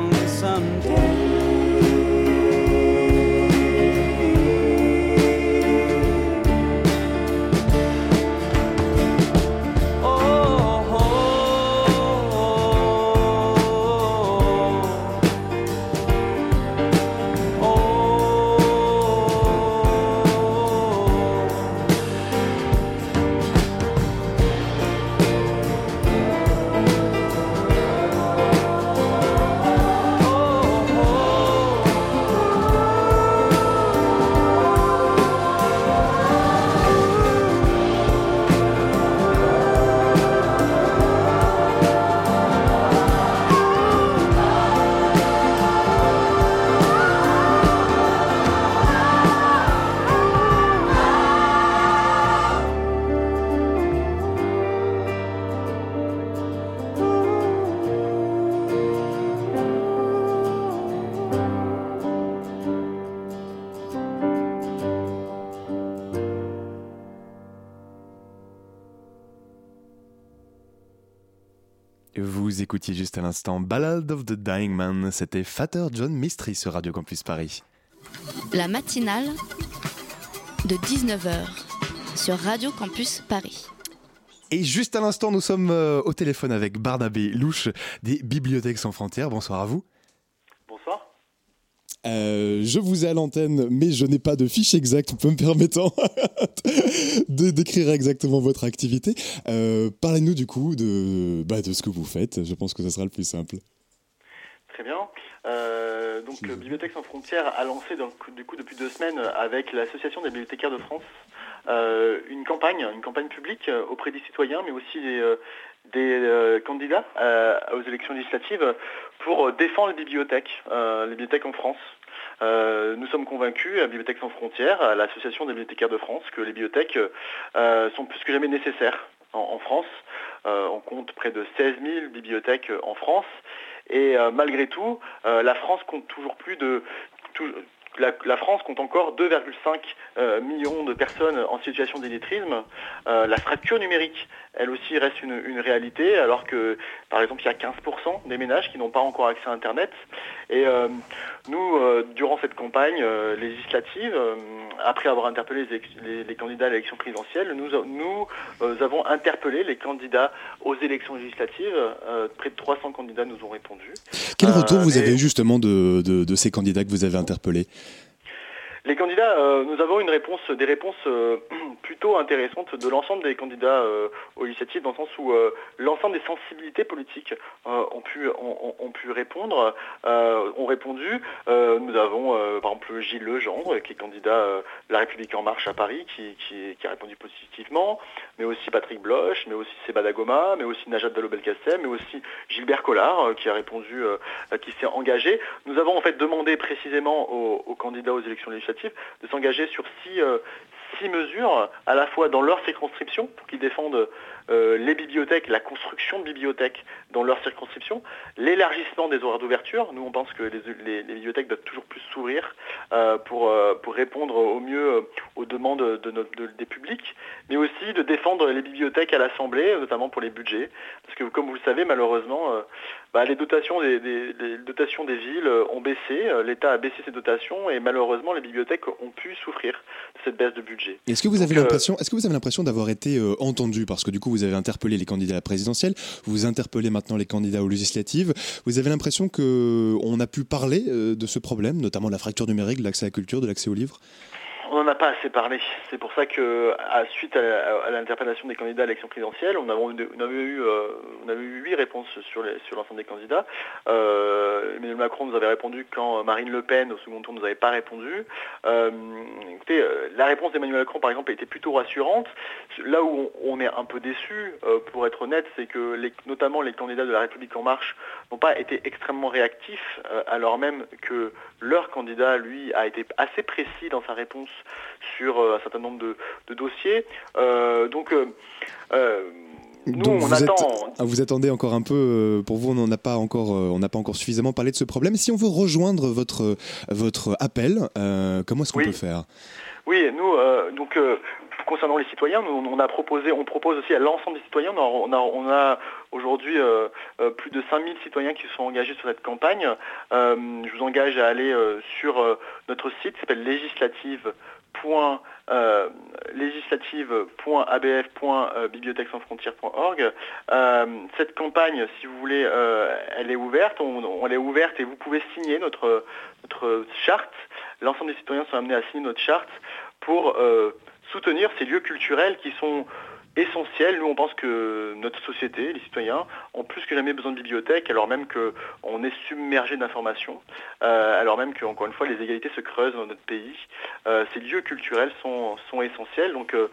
écoutiez juste à l'instant Ballad of the Dying Man, c'était Fatter John Mystery sur Radio Campus Paris. La matinale de 19h sur Radio Campus Paris. Et juste à l'instant, nous sommes euh, au téléphone avec Barnabé Louche des Bibliothèques sans frontières. Bonsoir à vous. Euh, je vous ai à l'antenne, mais je n'ai pas de fiche exacte me permettant de décrire exactement votre activité. Euh, Parlez-nous du coup de, bah, de ce que vous faites. Je pense que ce sera le plus simple. Très bien. Euh, donc Bibliothèques sans frontières a lancé donc, du coup depuis deux semaines avec l'association des bibliothécaires de France euh, une campagne, une campagne publique auprès des citoyens, mais aussi des, des euh, candidats euh, aux élections législatives pour euh, défendre les bibliothèques, les bibliothèques en France. Nous sommes convaincus à Bibliothèques sans frontières, à l'association des bibliothécaires de France, que les bibliothèques sont plus que jamais nécessaires en, France. On compte près de 16 000 bibliothèques en France. Et malgré tout, la France compte toujours plus de... la, la France compte encore 2,5 euh, millions de personnes en situation d'illettrisme. Euh, la fracture numérique, elle aussi reste une, une réalité, alors que, par exemple, il y a 15% des ménages qui n'ont pas encore accès à Internet. Et euh, nous, durant cette campagne législative, après avoir interpellé les, élec- les- les candidats à l'élection présidentielle, nous, avons interpellé les candidats aux élections législatives. Près de 300 candidats nous ont répondu. Quel retour vous et- avez eu justement de, de- de ces candidats que vous avez interpellés? Les candidats, euh, nous avons une réponse, des réponses euh, plutôt intéressantes de l'ensemble des candidats euh, aux législatives, dans le sens où l'ensemble des sensibilités politiques ont, pu, répondre, ont répondu. Nous avons par exemple Gilles Legendre, qui est candidat La République En Marche à Paris, qui, a répondu positivement, mais aussi Patrick Bloch, mais aussi Seba Dagoma, mais aussi Najat Vallaud-Belkacem, mais aussi Gilbert Collard, qui a répondu, qui s'est engagé. Nous avons en fait demandé précisément aux candidats aux élections législatives de s'engager sur six, euh, six mesures, à la fois dans leur circonscription, pour qu'ils défendent euh, les bibliothèques, la construction de bibliothèques dans leur circonscription, l'élargissement des horaires d'ouverture. Nous, on pense que les, les- les bibliothèques doivent toujours plus s'ouvrir euh, pour, euh, pour répondre au mieux aux demandes de notre- de- des publics, mais aussi de défendre les bibliothèques à l'Assemblée, notamment pour les budgets. Parce que, comme vous le savez, malheureusement, bah, les, dotations des, des- les dotations des villes ont baissé, l'État a baissé ses dotations, et malheureusement, les bibliothèques ont pu souffrir de cette baisse de budget. Est-ce que vous avez l'impression, d'avoir été entendu? Parce que du coup vous avez interpellé les candidats à la présidentielle, vous interpellez maintenant les candidats aux législatives. Vous avez l'impression que on a pu parler euh, de ce problème, notamment de la fracture numérique, de l'accès à la culture, de l'accès aux livres? On n'en a pas assez parlé. C'est pour ça que, suite à, à- à l'interpellation des candidats à l'élection présidentielle, on, avait eu, euh, on avait eu huit réponses sur l'ensemble des candidats. Euh, Emmanuel Macron nous avait répondu quand Marine Le Pen, au second tour, ne nous avait pas répondu. Euh, écoutez, la réponse d'Emmanuel Macron, par exemple, été plutôt rassurante. Là où on, est un peu déçu, pour être honnête, c'est que notamment les candidats de la République en marche n'ont pas été extrêmement réactifs, alors même que leur candidat, lui, a été assez précis dans sa réponse sur euh, un certain nombre de, de dossiers. Euh, donc, euh, nous, Donc on vous, attend. ah, vous attendez encore un peu. pour vous, on n'en a pas encore, on n'a pas encore suffisamment parlé de ce problème. Si on veut rejoindre votre votre appel, euh, comment est-ce qu'on Oui. peut faire? Oui, nous, euh, donc, euh, concernant les citoyens, nous, on a proposé, on propose aussi à l'ensemble des citoyens, on a, on aujourd'hui euh, euh, plus de 5000 citoyens qui se sont engagés sur cette campagne. Euh, je vous engage à aller sur notre site qui s'appelle législative. Euh, législative.abf.bibliothèquesansfrontières.org. Euh, cette campagne, si vous voulez, euh, elle est ouverte, on, on- est ouverte et vous pouvez signer notre, charte. L'ensemble des citoyens sont amenés à signer notre charte pour euh, soutenir ces lieux culturels qui sont essentiels. Nous, on pense que notre société, les citoyens, ont plus que jamais besoin de bibliothèques, alors même qu'on est submergé d'informations, euh, alors même que, encore une fois, les égalités se creusent dans notre pays. Euh, ces lieux culturels sont, essentiels. Donc, euh,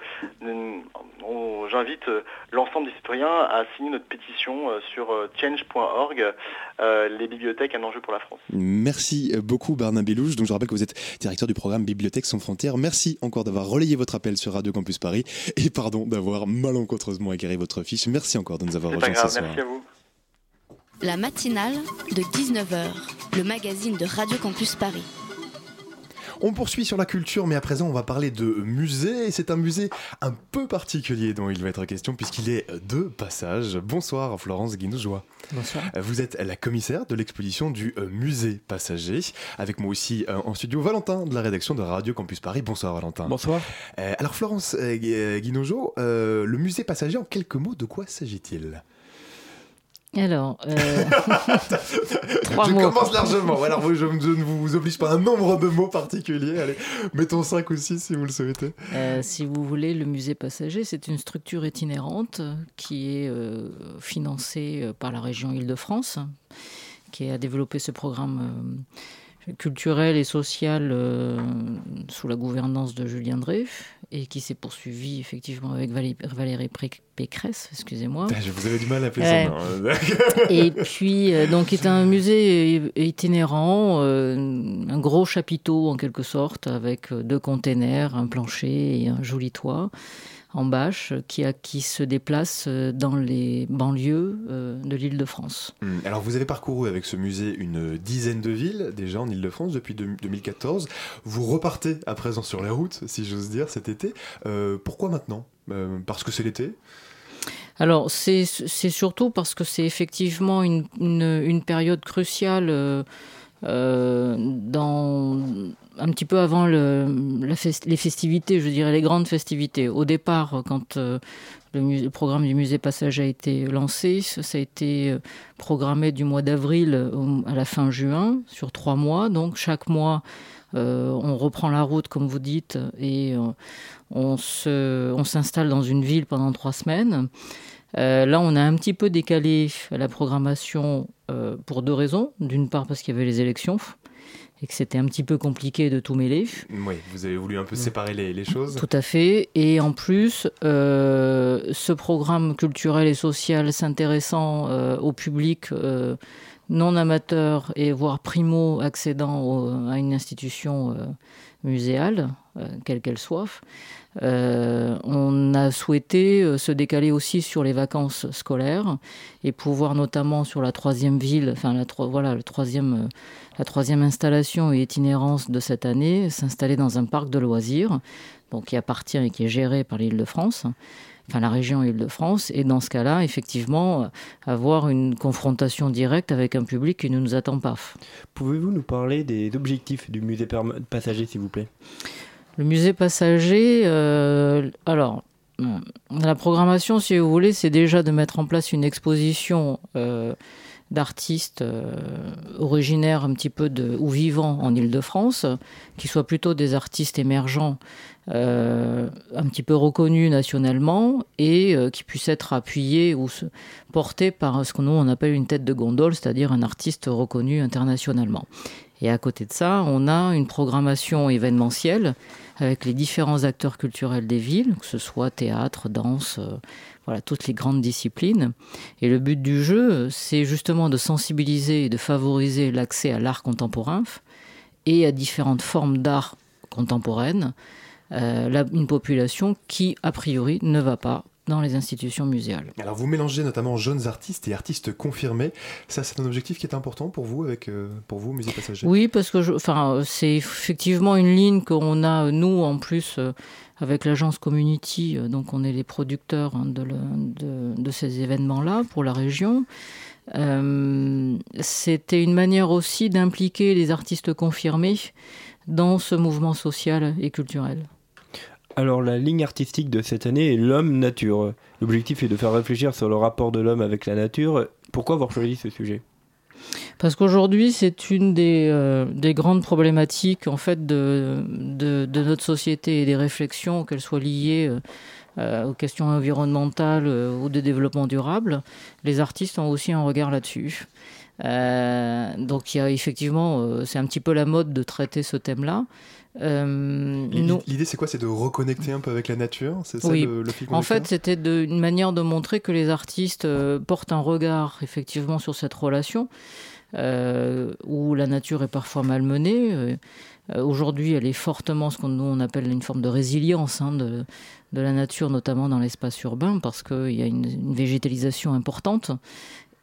j'invite l'ensemble des citoyens à signer notre pétition sur change.org, les bibliothèques, un enjeu pour la France. Merci beaucoup Bernard Belouche. Donc je rappelle que vous êtes directeur du programme Bibliothèque sans frontières. Merci encore d'avoir relayé votre appel sur Radio Campus Paris et pardon d'avoir malencontreusement égaré votre fiche. Merci encore de nous avoir rejoints ce soir. merci à vous. La matinale de 19h, le magazine de Radio Campus Paris. On poursuit sur la culture, mais à présent on va parler de musée. Et c'est un musée un peu particulier dont il va être question puisqu'il est de passage. Bonsoir Florence Guinoujois. Bonsoir. Vous êtes la commissaire de l'exposition du euh, musée passager. Avec moi aussi euh, en studio Valentin de la rédaction de Radio Campus Paris. Bonsoir Valentin. Bonsoir. Euh, alors Florence Gui- Guinojo, le musée passager en quelques mots, de quoi s'agit-il? Alors, euh, trois Je mots. commence largement. Alors je, je ne vous oblige pas à un nombre de mots particuliers. Allez, mettons 5 ou 6 si vous le souhaitez. Euh, si vous voulez, le musée passager, c'est une structure itinérante qui est euh, financée par la région Île-de-France qui a développé ce programme euh, culturel et social euh, sous la gouvernance de Julien Drey et qui s'est poursuivi effectivement avec Valé- Valérie Pécresse, excusez-moi. Je vous avais du mal à appeler Ouais. son nom. Et puis, euh, donc, est un musée é- itinérant, euh, un gros chapiteau en quelque sorte, avec euh, deux containers, un plancher et un joli toit en bâche, qui, a, qui se déplace euh, dans les banlieues euh, de l'île de France. Hum, Alors vous avez parcouru avec ce musée une dizaine de villes déjà en Ile-de-France depuis deux- 2014. Vous repartez à présent sur la route, si j'ose dire, cet été. Euh, pourquoi maintenant? Euh, Parce que c'est l'été? Alors, c'est c'est surtout parce que c'est effectivement une, une, une période cruciale euh, euh, dans, un petit peu avant les festivités, je dirais les grandes festivités. Au départ, quand euh, le, programme du musée Passager a été lancé, ça a été euh, programmé du mois d'avril à la fin juin, sur trois mois. Donc, chaque mois, on reprend la route, comme vous dites, et on se- on s'installe dans une ville pendant trois semaines. Euh, là, on a un petit peu décalé la programmation euh, pour deux raisons. D'une part, parce qu'il y avait les élections et que c'était un petit peu compliqué de tout mêler. Oui, vous avez voulu un peu séparer les, les choses. Tout à fait. Et en plus, euh, ce programme culturel et social s'intéressant au public non amateur et voire primo accédant au- à une institution muséale, quelle qu'elle soit, on a souhaité euh, se décaler aussi sur les vacances scolaires et pouvoir notamment sur la troisième ville, enfin la, voilà, le troisième, euh, la troisième installation et itinérance de cette année, s'installer dans un parc de loisirs, donc qui appartient et qui est géré par l'Île-de-France, enfin la région Île-de-France, et dans ce cas-là, effectivement, euh, avoir une confrontation directe avec un public qui ne nous attend pas. Pouvez-vous nous parler des objectifs du musée passager, s'il vous plaît? Le musée passager, euh, alors, euh, la programmation, si vous voulez, c'est déjà de mettre en place une exposition euh, d'artistes euh, originaires un petit peu de, ou vivants en Ile-de-France, qui soient plutôt des artistes émergents, un petit peu reconnus nationalement, et qui puissent être appuyés ou portés par ce que nous on appelle une tête de gondole, c'est-à-dire un artiste reconnu internationalement. Et à côté de ça, on a une programmation événementielle avec les différents acteurs culturels des villes, que ce soit théâtre, danse, euh, voilà, toutes les grandes disciplines. Et le but du jeu, c'est justement de sensibiliser et de favoriser l'accès à l'art contemporain et à différentes formes d'art contemporaine, euh, la- une population qui, a priori, ne va pas dans les institutions muséales. Alors vous mélangez notamment jeunes artistes et artistes confirmés. Ça, c'est un objectif qui est important pour vous, avec, euh, pour vous, Musée Passager? Oui, parce que je- enfin, c'est effectivement une ligne qu'on a, nous, en plus, euh, avec l'agence Community. euh, Donc, on est les producteurs hein, de, le- de- de ces événements-là pour la région. C'était une manière aussi d'impliquer les artistes confirmés dans ce mouvement social et culturel. Alors la ligne artistique de cette année est l'homme-nature. L'objectif est de faire réfléchir sur le rapport de l'homme avec la nature. Pourquoi avoir choisi ce sujet? Parce qu'aujourd'hui, c'est une des, euh, des grandes problématiques en fait de, notre société et des réflexions, qu'elles soient liées euh, euh, aux questions environnementales ou de développement durable. Les artistes ont aussi un regard là-dessus. Donc il y a effectivement, c'est un petit peu la mode de traiter ce thème-là. Euh, L'idée, c'est quoi? C'est de reconnecter un peu avec la nature? C'est ça oui. le, le fil en fait, c'était une manière de montrer que les artistes euh, portent un regard effectivement sur cette relation euh, où la nature est parfois malmenée. Aujourd'hui, elle est fortement ce qu'on nous on appelle une forme de résilience hein, de, de la nature, notamment dans l'espace urbain, parce qu'il y a une, une végétalisation importante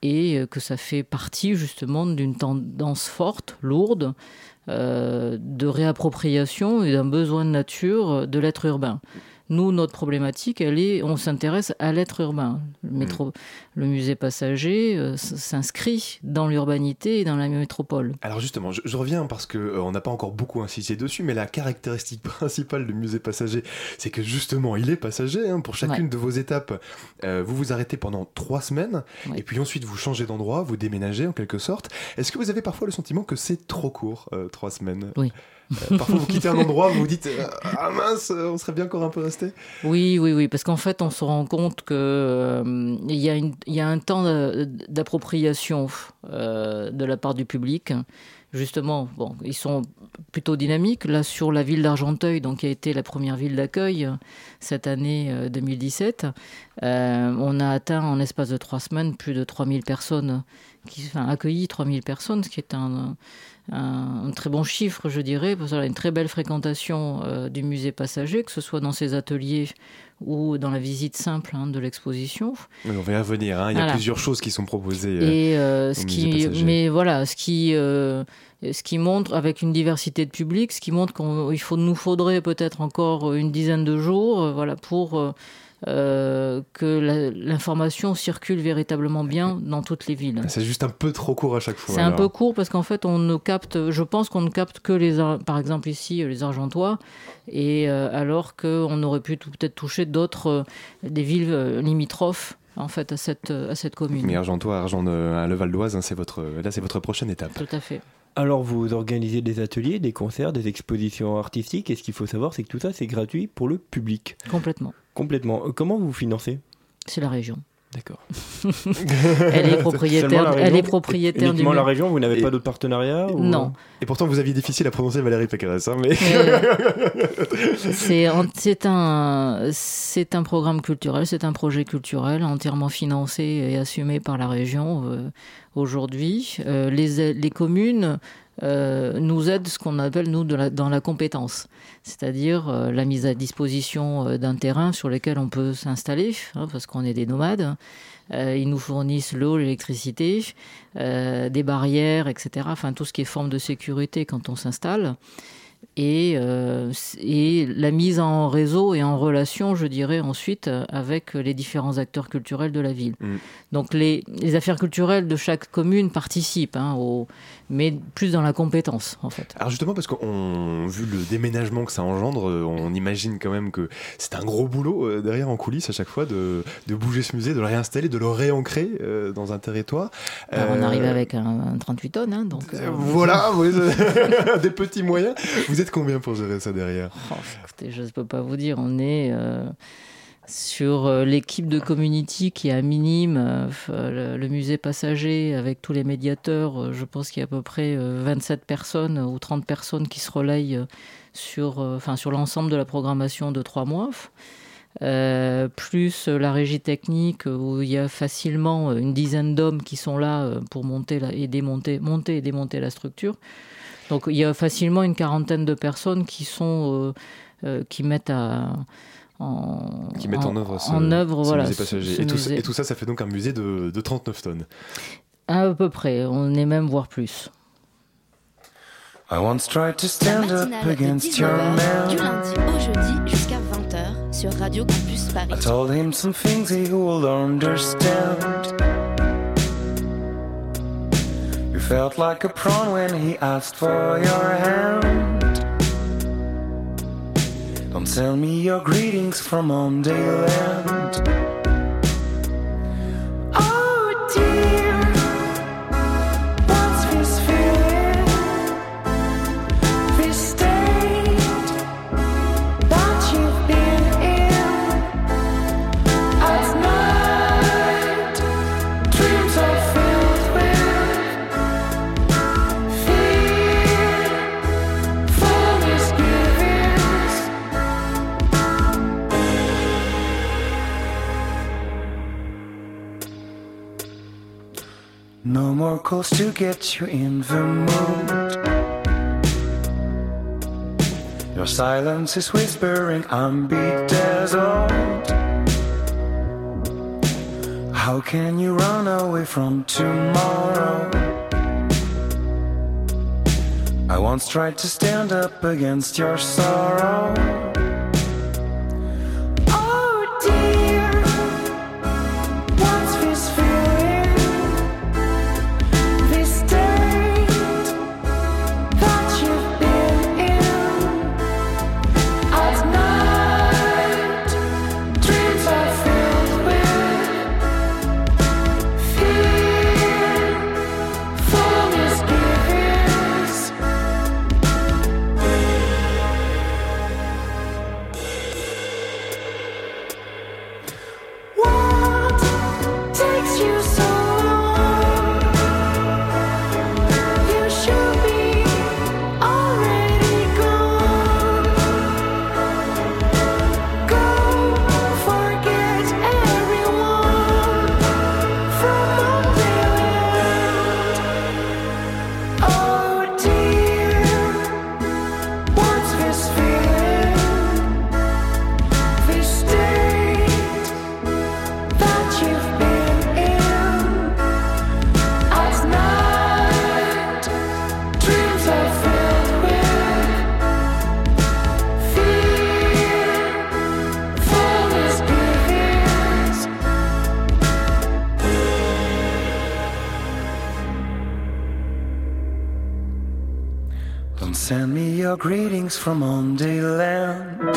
et euh, que ça fait partie justement d'une tendance forte, lourde, euh, de réappropriation et d'un besoin de nature de l'être urbain. Nous, notre problématique, elle est, on s'intéresse à l'être urbain. Le, métro, le musée passager euh, s'inscrit dans l'urbanité et dans la métropole. Alors justement, je, je reviens parce que euh, on n'a pas encore beaucoup insisté dessus, mais la caractéristique principale du musée passager, c'est que justement, il est passager. hein, pour chacune Ouais. de vos étapes, euh, vous vous arrêtez pendant trois semaines, et puis ensuite vous changez d'endroit, vous déménagez en quelque sorte. Est-ce que vous avez parfois le sentiment que c'est trop court, trois semaines? Oui. Euh, parfois, vous quittez un endroit, vous vous dites euh, Ah mince, euh, on serait bien encore un peu resté. Oui, oui, oui, parce qu'en fait, on se rend compte que euh, il y, a un temps d'a- d'appropriation de la part du public. Justement, bon, ils sont plutôt dynamiques. Là, sur la ville d'Argenteuil, donc qui a été la première ville d'accueil cette année euh, 2017, euh, on a atteint en espace de trois semaines plus de 3000 personnes, qui, enfin, accueilli 3000 personnes, ce qui est un, un, un très bon chiffre, je dirais, parce a une très belle fréquentation euh, du musée passager, que ce soit dans ses ateliers ou dans la visite simple hein, de l'exposition. Oui, on va y revenir. hein. Il y a Voilà. plusieurs choses qui sont proposées. euh, Et euh, au ce musée qui, passager. mais voilà, ce qui, euh, ce qui montre avec une diversité de public, ce qui montre qu'il faut, nous faudrait peut-être encore une dizaine de jours, voilà, pour euh, euh, que l'information circule véritablement bien dans toutes les villes. C'est juste un peu trop court à chaque fois. C'est un peu court parce qu'en fait, on ne capte, je pense qu'on ne capte que les, Ar- par exemple ici, les Argentois, et euh, alors qu'on aurait pu peut-être toucher d'autres, euh, des villes euh, limitrophes, en fait, à cette, à cette commune. Mais Argentois, Argent, euh, le Val d'Oise, hein, c'est votre, là, c'est votre prochaine étape. Tout à fait. Alors vous organisez des ateliers, des concerts, des expositions artistiques, et ce qu'il faut savoir, c'est que tout ça, c'est gratuit pour le public. Complètement. Complètement. Euh, Comment vous financez? C'est la région. D'accord. elle est propriétaire, elle est propriétaire du Uniquement la région, vous n'avez pas d'autres partenariats ou- Non. Et pourtant, vous aviez difficile à prononcer Valérie Pécresse. Hein, mais... C'est un, c'est un programme culturel, c'est un projet culturel entièrement financé et assumé par la région euh, aujourd'hui. Euh, les, les communes euh, nous aident ce qu'on appelle, nous, dans la compétence, c'est-à-dire euh, la mise à disposition d'un terrain sur lequel on peut s'installer, hein, parce qu'on est des nomades. Ils nous fournissent l'eau, l'électricité, des barrières, etc. Enfin, tout ce qui est forme de sécurité quand on s'installe et, euh, et la mise en réseau et en relation, je dirais, ensuite euh, avec les différents acteurs culturels de la ville. Mm. Donc les, les affaires culturelles de chaque commune participent, hein, au, mais plus dans la compétence, en fait. Alors justement, parce qu'on vu le déménagement que ça engendre, euh, on imagine quand même que c'est un gros boulot euh, derrière en coulisses à chaque fois de, de bouger ce musée, de le réinstaller, de le réancrer euh, dans un territoire. Alors, on arrive avec un, un 38 tonnes, hein, donc... euh, Voilà, oui, des petits moyens. Vous êtes combien pour gérer ça derrière? Oh, écoutez, je ne peux pas vous dire. On est sur euh, l'équipe de Community qui est à minime, euh, euh, le, musée passager avec tous les médiateurs. je pense qu'il y a à peu près euh, 27 personnes ou 30 personnes qui se relayent sur, enfin, sur l'ensemble de la programmation de trois mois. Plus la régie technique où il y a facilement une dizaine d'hommes qui sont là pour monter et démonter, monter et démonter la structure. Donc il y a facilement une quarantaine de personnes qui sont euh, qui mettent à en, Qui mettent en, œuvre ce, en œuvre, ce voilà, musée ce- passager. ce et, tout, ça- musée. et tout ça, ça fait donc un musée de, de 39 tonnes. À peu près, on est même voire plus. I once tried to La stand up matinale de against your 19h, du lundi au jeudi jusqu'à 20h sur Radio Campus Paris. I told him some things he would understand. You felt like a prawn when he asked for your hand. Don't tell me your greetings from Mondayland. Oh No more calls to get you in the mood. Your silence is whispering, I'm bedazzled. How can you run away from tomorrow? I once tried to stand up against your sorrow. From Monday land.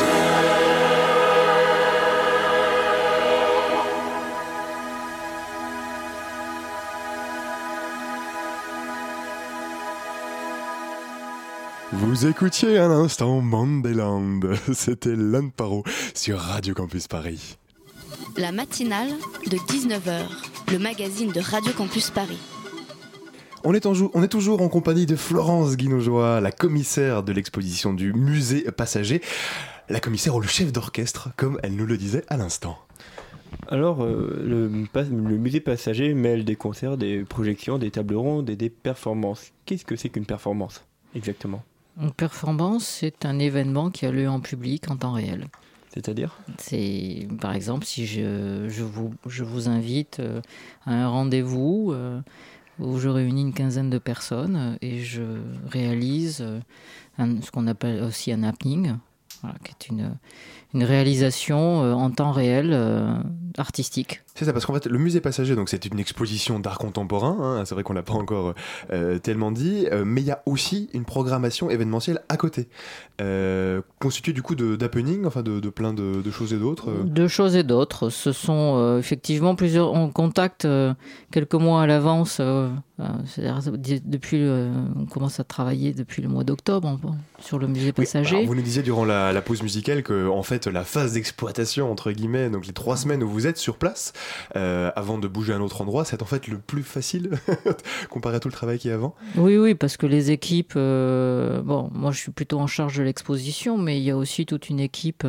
Vous écoutiez un instant Mandéland, c'était Lan Paro sur Radio Campus Paris. La matinale de 19h, le magazine de Radio Campus Paris. On est, en on est toujours en compagnie de Florence Guinojoie, la commissaire de l'exposition du musée passager, la commissaire ou le chef d'orchestre, comme elle nous le disait à l'instant. Alors, euh, le musée passager mêle des concerts, des projections, des tables rondes et des performances. Qu'est-ce que c'est qu'une performance exactement? Une performance, c'est un événement qui a lieu en public en temps réel. C'est-à-dire? C'est, par exemple, si je, je vous, je vous invite euh, à un rendez-vous euh, où je réunis une quinzaine de personnes euh, et je réalise euh, ce qu'on appelle aussi un happening, qui est une, une réalisation euh, en temps réel euh, artistique. C'est ça, parce qu'en fait, le musée passager, donc c'est une exposition d'art contemporain, hein, c'est vrai qu'on l'a pas encore euh, tellement dit, mais il y a aussi une programmation événementielle à côté, constituée du coup d'happening, enfin de, de plein de, de choses et d'autres. De choses et d'autres. Ce sont effectivement plusieurs. On contacte quelques mois à l'avance. depuis, on commence à travailler depuis le mois d'octobre sur le musée Oui, passager. alors vous nous disiez durant la, la pause musicale que en fait la phase d'exploitation entre guillemets, donc les trois semaines où vous êtes sur place, euh, avant de bouger à un autre endroit, c'est en fait le plus facile comparé à tout le travail qui est avant. Oui, oui, parce que les équipes. euh, bon, moi, je suis plutôt en charge de l'exposition, mais il y a aussi toute une équipe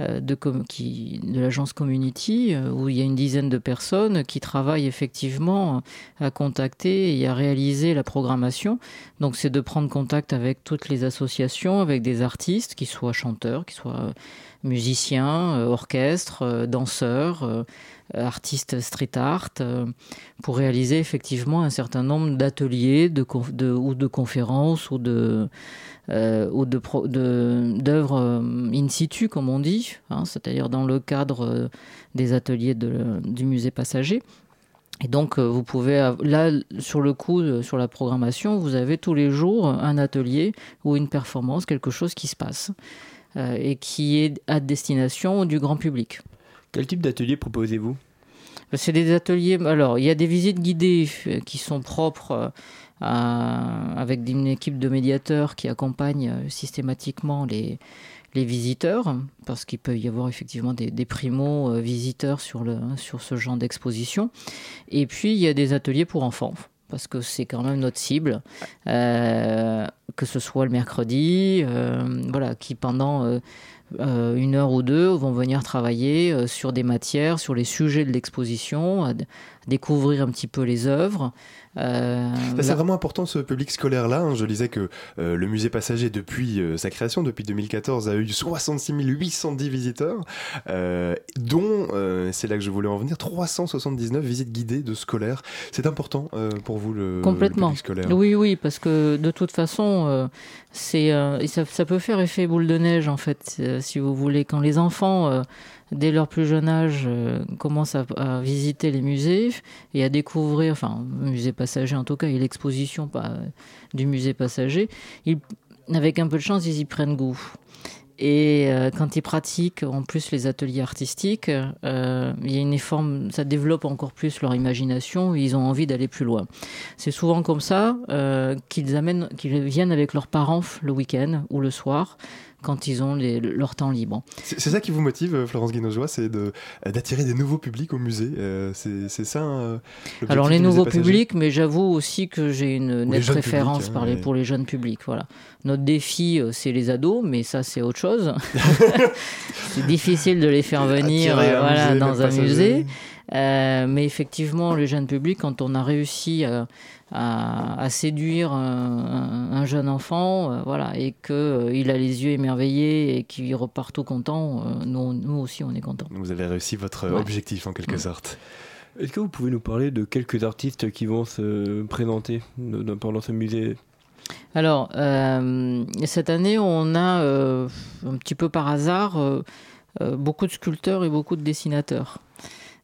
euh, de, qui, de l'agence Community où il y a une dizaine de personnes qui travaillent effectivement à contacter et à réaliser la programmation. Donc, c'est de prendre contact avec toutes les associations, avec des artistes, qui soient chanteurs, qui soient musiciens, euh, orchestres, euh, danseurs. euh, artistes street art pour réaliser effectivement un certain nombre d'ateliers ou de conférences ou de d'œuvres in situ comme on dit hein, c'est-à-dire dans le cadre des ateliers du musée passager et donc, vous pouvez, là, sur le coup, sur la programmation, vous avez tous les jours un atelier ou une performance, quelque chose qui se passe et qui est à destination du grand public. Quel type d'atelier proposez-vous? C'est des ateliers. Alors, il y a des visites guidées euh, qui sont propres euh, à- avec une équipe de médiateurs qui accompagne euh, systématiquement les, les visiteurs, parce qu'il peut y avoir effectivement des, sur, le, sur ce genre d'exposition. Et puis, il y a des ateliers pour enfants. Parce que c'est quand même notre cible, euh, que ce soit le mercredi, euh, voilà, qui pendant euh, une heure ou deux vont venir travailler sur des matières, sur les sujets de l'exposition, découvrir un petit peu les œuvres. Euh, C'est vraiment important ce public scolaire-là. hein. Je lisais que euh, le musée passager, depuis euh, sa création, depuis 2014, a eu 66 810 visiteurs, dont, c'est là que je voulais en venir, 379 visites guidées de scolaires. C'est important pour vous le, public scolaire Oui, oui, parce que de toute façon, c'est ça, ça peut faire effet boule de neige en fait, si vous voulez. Quand les enfants, dès leur plus jeune âge, euh, commencent à, visiter les musées et à découvrir, enfin, le musée passager en tout cas, et l'exposition pas, du musée passager, avec un peu de chance, ils y prennent goût. Et euh, quand ils pratiquent en plus les ateliers artistiques, euh, il y a une forme, ça développe encore plus leur imagination. Ils ont envie d'aller plus loin. C'est souvent comme ça euh, qu'ils amènent, qu'ils viennent avec leurs parents le week-end ou le soir quand ils ont les- leur temps libre. C'est ça qui vous motive, euh, Florence Guinojoie, c'est de- euh, d'attirer des nouveaux publics au musée. Euh, c'est ça euh, l'objectif Alors les nouveaux publics, mais j'avoue aussi que j'ai une nette préférence publics, hein, par les- mais- pour les jeunes publics. Voilà. Notre défi, c'est les ados, mais ça c'est autre chose. c'est difficile de les faire venir voilà, musée, dans un passager. musée. Euh, mais effectivement, le jeune public, quand on a réussi euh, à, à séduire un, un- un jeune enfant, euh, voilà, et que euh, il a les yeux émerveillés et qu'il repart tout content, euh, nous, nous aussi on est content. Vous avez réussi votre euh, Ouais. objectif en quelque sorte. Est-ce que vous pouvez nous parler de quelques artistes qui vont se présenter pendant ce musée? Alors, euh, cette année, on a euh, un petit peu par hasard euh, euh, beaucoup de sculpteurs et beaucoup de dessinateurs.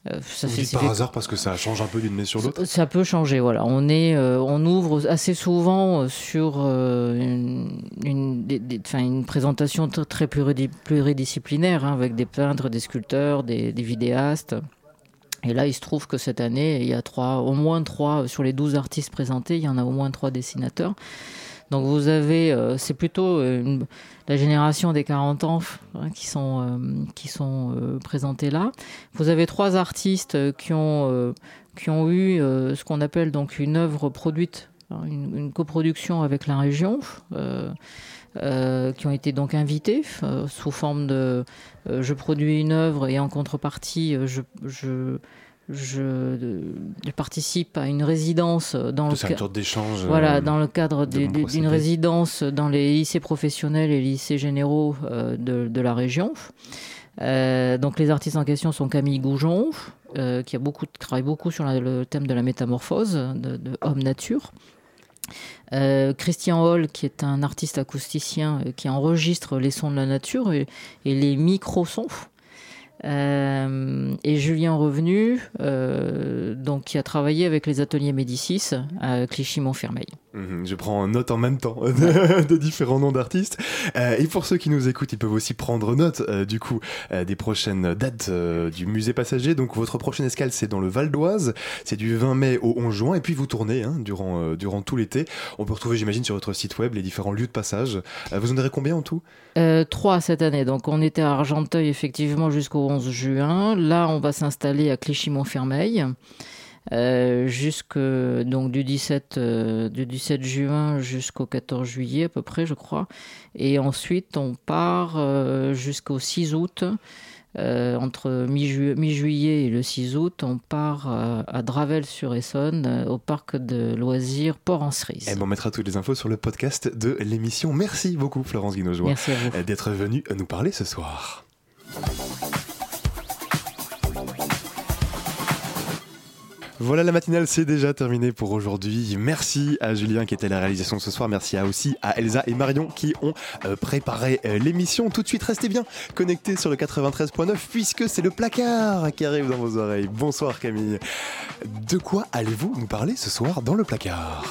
Euh, ça, Vous c'est- dites c'est par fait- hasard parce que ça change un peu d'une année sur l'autre? Ça peut changer, voilà. On est, euh, on ouvre assez souvent euh, sur euh, une, une, des- des- enfin, une présentation tr- très pluridi- pluridisciplinaire, hein, avec des peintres, des sculpteurs, des, des vidéastes. Et là, il se trouve que cette année, il y a trois, au moins trois, sur les 12 artistes présentés, il y en a au moins trois dessinateurs. Donc vous avez, c'est plutôt une- la génération des 40 ans hein, qui sont, euh, qui sont euh, présentés là. Vous avez trois artistes euh, qui ont, euh, qui ont eu euh, ce qu'on appelle donc une œuvre produite, hein, une, coproduction avec la région. euh, euh, qui ont été donc invités euh, sous forme de euh, je produis une œuvre et en contrepartie je, je, je, je participe à une résidence dans le C'est une ca- sorte d'échange, Voilà, euh, dans le cadre d'une résidence dans les lycées professionnels et lycées généraux euh, de, de la région. Euh, donc les artistes en question sont Camille Goujon, euh, qui a beaucoup travaille beaucoup sur la- le thème de la métamorphose de, de homme-nature. Euh, Christian Hall, qui est un artiste acousticien qui enregistre les sons de la nature et, et les micro-sons. Euh, et Julien Revenu, euh, donc, qui a travaillé avec les ateliers Médicis à Clichy-Montfermeil. Mhm, Je prends note en même temps de, de différents noms d'artistes. Euh, et pour ceux qui nous écoutent, ils peuvent aussi prendre note du coup des prochaines dates du musée passager. Donc votre prochaine escale, c'est dans le Val d'Oise. C'est du 20 mai au 11 juin. Et puis vous tournez hein, durant, durant tout l'été. On peut retrouver, j'imagine, sur votre site web les différents lieux de passage. Vous en aurez combien en tout? Trois cette année. Donc, on était à Argenteuil effectivement jusqu'au 11 juin. Là, on va s'installer à Clichy-Montfermeil. Euh, jusque donc du 17 euh, du 17 juin jusqu'au 14 juillet à peu près je crois et ensuite on part euh, jusqu'au 6 août entre mi-ju- mi-juillet et le 6 août on part à Dravel-sur-Essonne au parc de loisirs Port-en-Cerise Et on mettra toutes les infos sur le podcast de l'émission. Merci beaucoup Florence Guinojoie d'être venue nous parler ce soir. Voilà, la matinale, c'est déjà terminé pour aujourd'hui. Merci à Julien qui était à la réalisation ce soir. Merci aussi à Elsa et Marion qui ont euh, préparé euh, l'émission. Tout de suite, restez bien connectés sur le 93.9 puisque c'est le placard qui arrive dans vos oreilles. Bonsoir Camille. De quoi allez-vous nous parler ce soir dans le placard?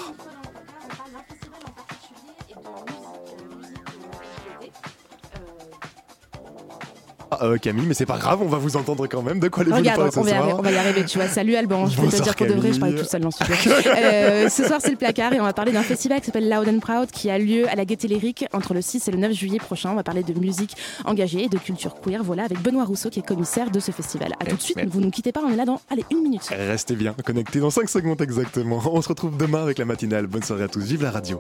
Euh, Camille, mais c'est pas grave, on va vous entendre quand même. De quoi nous Regarde, ce on va, y soir arriver, on va y arriver, tu vois. Salut Alban, je vais te dire pour de vrai, je parlais Camille. tout seul dans studio. Euh, ce soir, c'est le placard et on va parler d'un festival qui s'appelle Loud and Proud qui a lieu à la Gaîté Lyrique entre le 6 et le 9 juillet prochain. On va parler de musique engagée et de culture queer, voilà, avec Benoît Rousseau qui est commissaire de ce festival. A tout de suite, mais- vous ne nous quittez pas, on est là dans, allez, une minute. Restez bien connectés dans 5 secondes exactement. On se retrouve demain avec la matinale. Bonne soirée à tous. Vive la radio.